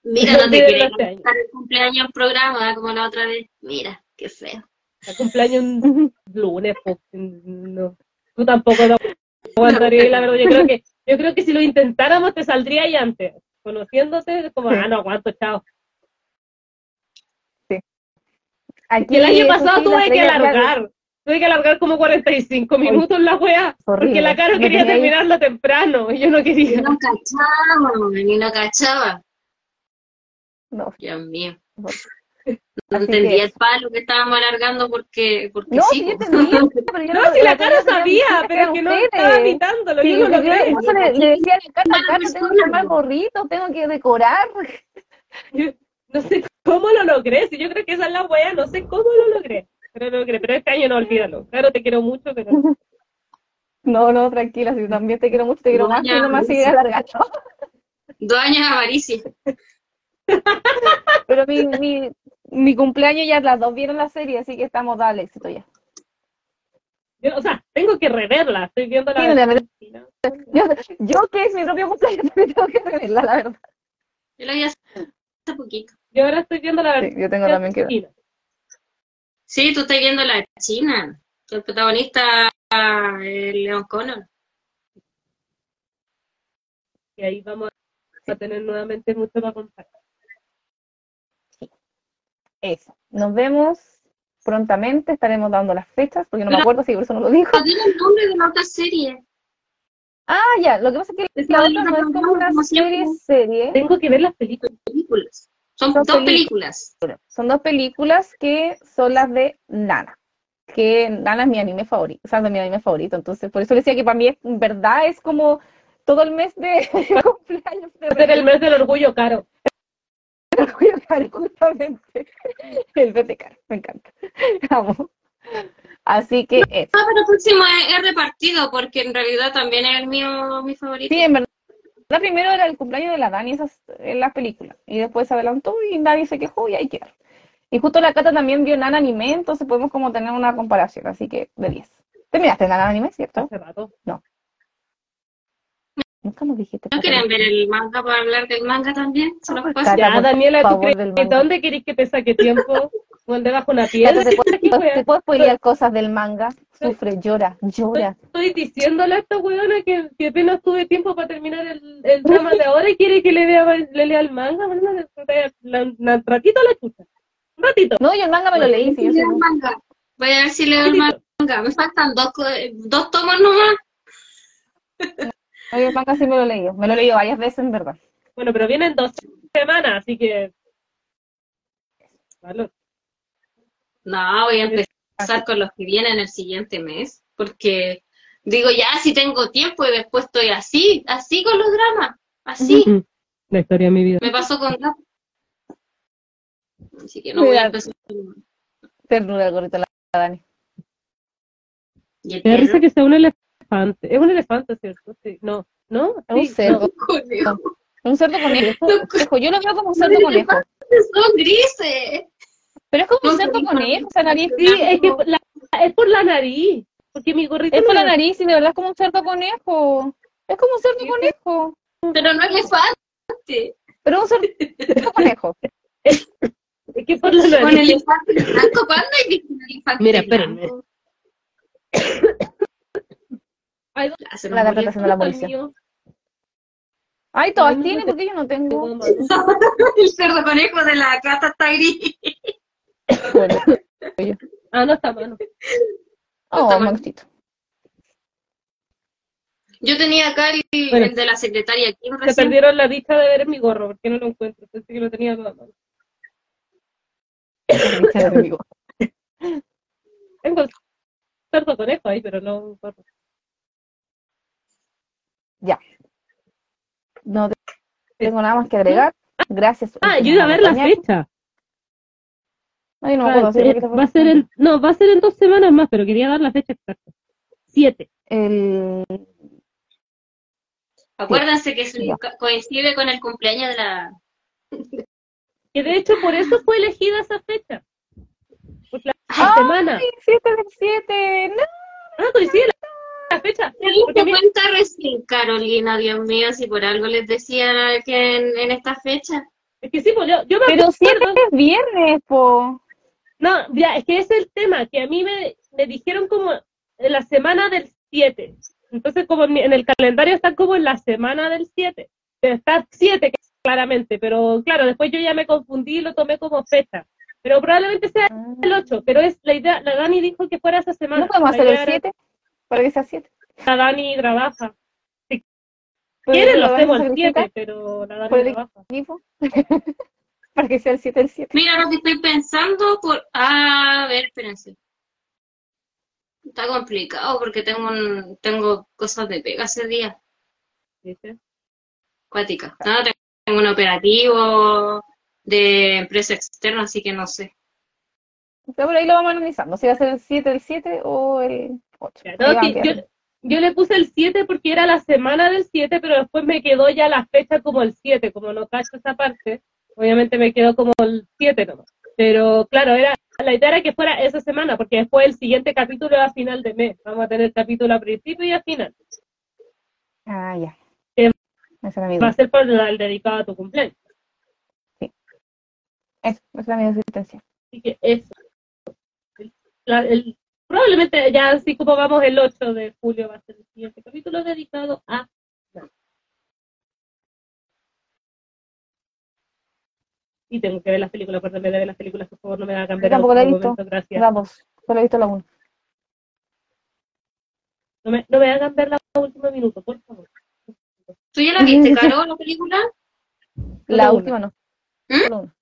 Mira, no te quería el cumpleaños en programa como la otra vez. Mira, qué feo.
El cumpleaños un lunes, pues, no. Tú tampoco no aguantarías, la verdad. Yo creo que, yo creo que si lo intentáramos te saldría ahí antes. Conociéndote, como, ah, no aguanto, chao. Sí. Aquí, el año pasado tuve que alargar. Tuve que alargar como 45 minutos la wea, porque la cara quería terminarlo temprano y yo no quería.
no cachaba, ni no cachaba. No. Dios mío. No entendía el palo que estábamos alargando porque, porque no, sí.
no, si la cara sabía, pero que no estaba imitándolo, yo no lo creo.
Le, le decía a la cara, tengo que armar gorritos, tengo que decorar.
no sé cómo lo logré, si yo creo que esa es la wea, no sé cómo lo logré. Pero lo logré, pero este año no olvídalo. Claro, te quiero mucho, pero...
No, no, tranquila, si también te quiero mucho, te quiero más, y no me sigue alargando.
Dos años avaricia.
Pero mi, mi, mi cumpleaños ya las dos vieron la serie, así que estamos dale éxito ya.
Yo, o sea, tengo que reverla, estoy viendo la
yo, yo, que es mi propio cumpleaños también tengo que reverla, la verdad.
Yo la vi hace poquito.
Yo ahora estoy viendo la versión.
Sí, yo tengo también que ver.
Sí, tú estás viendo la China. El protagonista el Leon Connor.
Y ahí vamos a tener nuevamente mucho para contar.
Eso. Nos vemos prontamente, estaremos dando las fechas, porque no me acuerdo si eso no lo dijo.
el nombre de la otra serie.
Ah, ya, lo que pasa es que la otra no es como una serie, serie.
Tengo que ver las películas.
Son, dos películas.
Son dos películas que son las de Nana. Que Nana es mi anime favorito, o sea, es mi anime favorito. Entonces, por eso decía que para mí, en verdad, es como todo el mes de cumpleaños.
De el mes del orgullo caro.
Justamente. El vete caro, me encanta. Así que eso.
No, pero el próximo es, repartido, porque en realidad también es el mío, mi favorito.
Sí, en verdad. La primero era el cumpleaños de la Dani, esas en las películas. Y después se adelantó y nadie se quejó y ahí quedaron. Y justo la Cata también vio Nana Anime, entonces podemos como tener una comparación, así que de 10. ¿Terminaste Nana Anime, cierto?
Hace rato.
No. Nunca nos dijiste.
¿No quieren ver el manga para hablar del manga también?
Cata,
Ya, Daniela, ¿tú crees que dónde querés que te saque tiempo? ¿O debajo una piedra?
¿te puedo,
¿Qué wea?
te puedo spoilear cosas del manga? Sufre, llora, llora.
Estoy diciéndole a esta weona que, que apenas tuve tiempo para terminar el, el drama de ahora y quiere que le, vea, le lea el manga. Bueno, la- ratito la chucha. Un ratito.
No, yo el manga me lo leí, sí, yo
Leo
sé.
el manga. Voy a ver si leo el manga. Me faltan dos, dos tomos nomás.
No, yo el manga sí me lo leí. Me lo he leído varias veces, en verdad.
Bueno, pero vienen dos semanas, así que.
No, voy a empezar con los que vienen el siguiente mes. Porque digo, ya si tengo tiempo y después estoy así, así con los dramas. Así.
Mm. La historia de mi vida.
Me pasó con. Así que no voy a empezar.
Ternura el gorrito la Dani.
Y el
Me da risa
perro.
que sea un elefante. Es un elefante, ¿cierto? Sí. No. ¿No?
Es un
Sí,
cerdo.
no.
Conejo.
Un cerdo conejo. Conejo, Yo lo veo como un cerdo
Los
conejo.
Son grises.
Pero es como un cerdo conejo, esa nariz.
Sí, es que la- es por la nariz. Porque mi gorrito
Es por la nariz y de verdad es como un cerdo conejo. Es como un cerdo conejo.
Pero no es elefante.
Pero es un cerdo conejo.
Es que por la
Con
nariz.
elefante blanco. ¿Cuándo hay elefante
Mira, espérenme. Ay,
se
La
nos
gata
murió.
está haciendo la
mío.
Ay, todas
Ay,
tienen, porque yo no tengo.
El cerdo conejo de la gata está gris.
Bueno.
Ah, no está mano.
Oh. Maxito.
Yo tenía acá el,
Bueno.
el de la secretaria Kim
Se
recién.
perdieron la dicha de ver mi gorro, porque no lo encuentro. Pensé que lo tenía en la mano. Tengo el cerdo conejo ahí, pero no un gorro.
No tengo nada más que agregar. Gracias.
Ah, yo iba a ver la fecha.
Ay, no acuerdo. sí,
eh, va a ser en, no, va a ser en dos semanas más, pero quería dar la fecha exacta. Siete.
El...
Acuérdense que
Ya.
coincide con el cumpleaños de la...
Que de hecho por eso fue elegida esa fecha. Por la, la
¡Ay,
semana.
7 del 7! ¡No!
Ah, coincide la, la fecha.
¿Se diste
Porque mira-
cuenta recién, Carolina, Dios mío, si por algo les decía que en, en esta fecha?
Es que sí, pues yo, yo me
Pero 7
acuerdo.
es viernes, po.
No, ya, es que ese es el tema, que a mí me, me dijeron como en la semana del 7. Entonces, como en, el calendario está como en la semana del 7. Está 7, claramente, pero claro, después yo ya me confundí y lo tomé como fecha. Pero probablemente sea el 8, pero es la idea, la Dani dijo que fuera esa semana.
¿No podemos hacer el
era-
7? Para que sea 7.
La Dani trabaja.
Pero
Quieren, lo
¿lo
hacemos
van a
el
sacrificar
7, pero la Dani
el
trabaja.
equipo? Para que sea el 7 el 7.
Mira lo que estoy pensando por... A ver, espérense. Está complicado porque tengo un, tengo cosas de pega ese día.
¿viste?
Cuática. No, tengo un operativo de empresa externa, así que no sé.
Pero por ahí lo vamos analizando. Si va a ser el 7 el 7 o el 8.
Ya, no, sí, yo, yo le puse el 7 porque era la semana del 7, pero después me quedó ya la fecha como el 7, como no cacho esa parte, obviamente me quedó como el 7 nomás. Pero claro, era la idea era que fuera esa semana, porque después el siguiente capítulo es a final de mes. Vamos a tener capítulo a principio y a final.
Ah, ya.
Eh,
Esa era mi
Va a ser para el dedicado a tu cumpleaños.
Eso, esa era mi.
Así que eso. El- la- el- probablemente ya así como vamos el 8 de julio va a ser el siguiente capítulo dedicado a Y tengo que ver las películas, acuérdame de ver las películas, por favor, no me hagan cambiar
Yo tampoco la he visto.
momento, gracias.
Vamos, solo he visto la 1.
No me, no me hagan ver la última minuto, por favor.
¿Tú ya la viste, Caro, la película?
La última no. Solo una.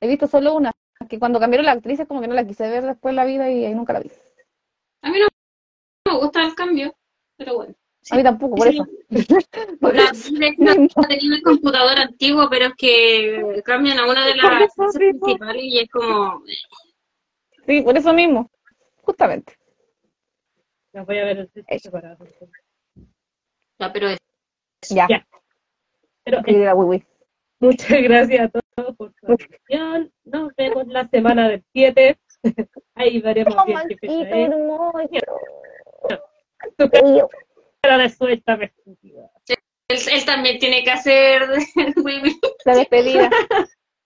He visto solo una. Que cuando cambiaron la actriz es como que no la quise ver después la vida y ahí nunca la vi.
A mí no me gusta el cambio, pero bueno.
A mí tampoco, por
Sí.
eso. Por
La tenía el computador antiguo, pero es que cambian a una de las principales y es como...
Sí, por eso mismo. Justamente.
Las voy a ver el separado.
Ya, pero es-
Ya.
Ya. Pero
Wiwi.
Muchas gracias a todos por su atención. Nos vemos la semana del 7. Ahí veremos bien qué fecha es. Pero de suelta
él, él también tiene que hacer
la despedida.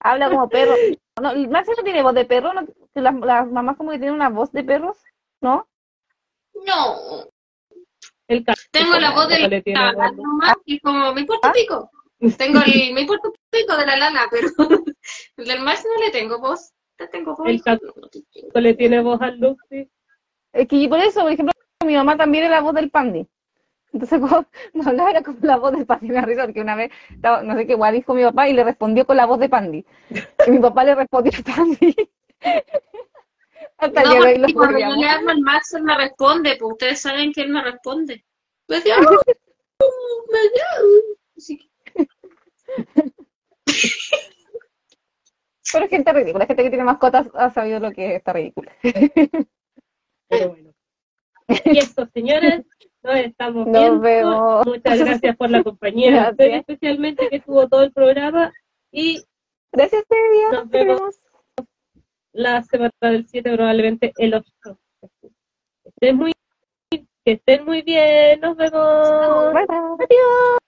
Habla como perro. No, Maxi no tiene voz de perro, ¿no? Las, las mamás como que tienen una voz de perros, ¿no?
No. El Tengo la voz de la mamá y como me importa ¿Ah? pico. Tengo el me importa pico de la lana, pero el del Max no le tengo voz. Le tengo voz. El
caco le tiene voz al Luxi.
Es que por eso, por ejemplo, mi mamá también es la voz del Pandi. Entonces, cuando no hablaba era como la voz de Pandi, me risa porque una vez, no sé qué guay dijo mi papá y le respondió con la voz de Pandi. Y mi papá le respondió a Pandi.
Hasta no, que lo cuando yo le hablo al Max, él me responde, pues ustedes saben que él me responde. Pues ya,
sí. Pero gente ridícula, gente que tiene mascotas ha sabido lo que está ridícula.
Pero bueno. Y eso, señores, nos estamos viendo. Vemos. Muchas gracias por la compañía, especialmente que estuvo todo el programa. Y
gracias, Tedia.
Nos vemos la semana del 7, probablemente el 8. Que estén muy, que estén muy bien. Nos vemos. Adiós.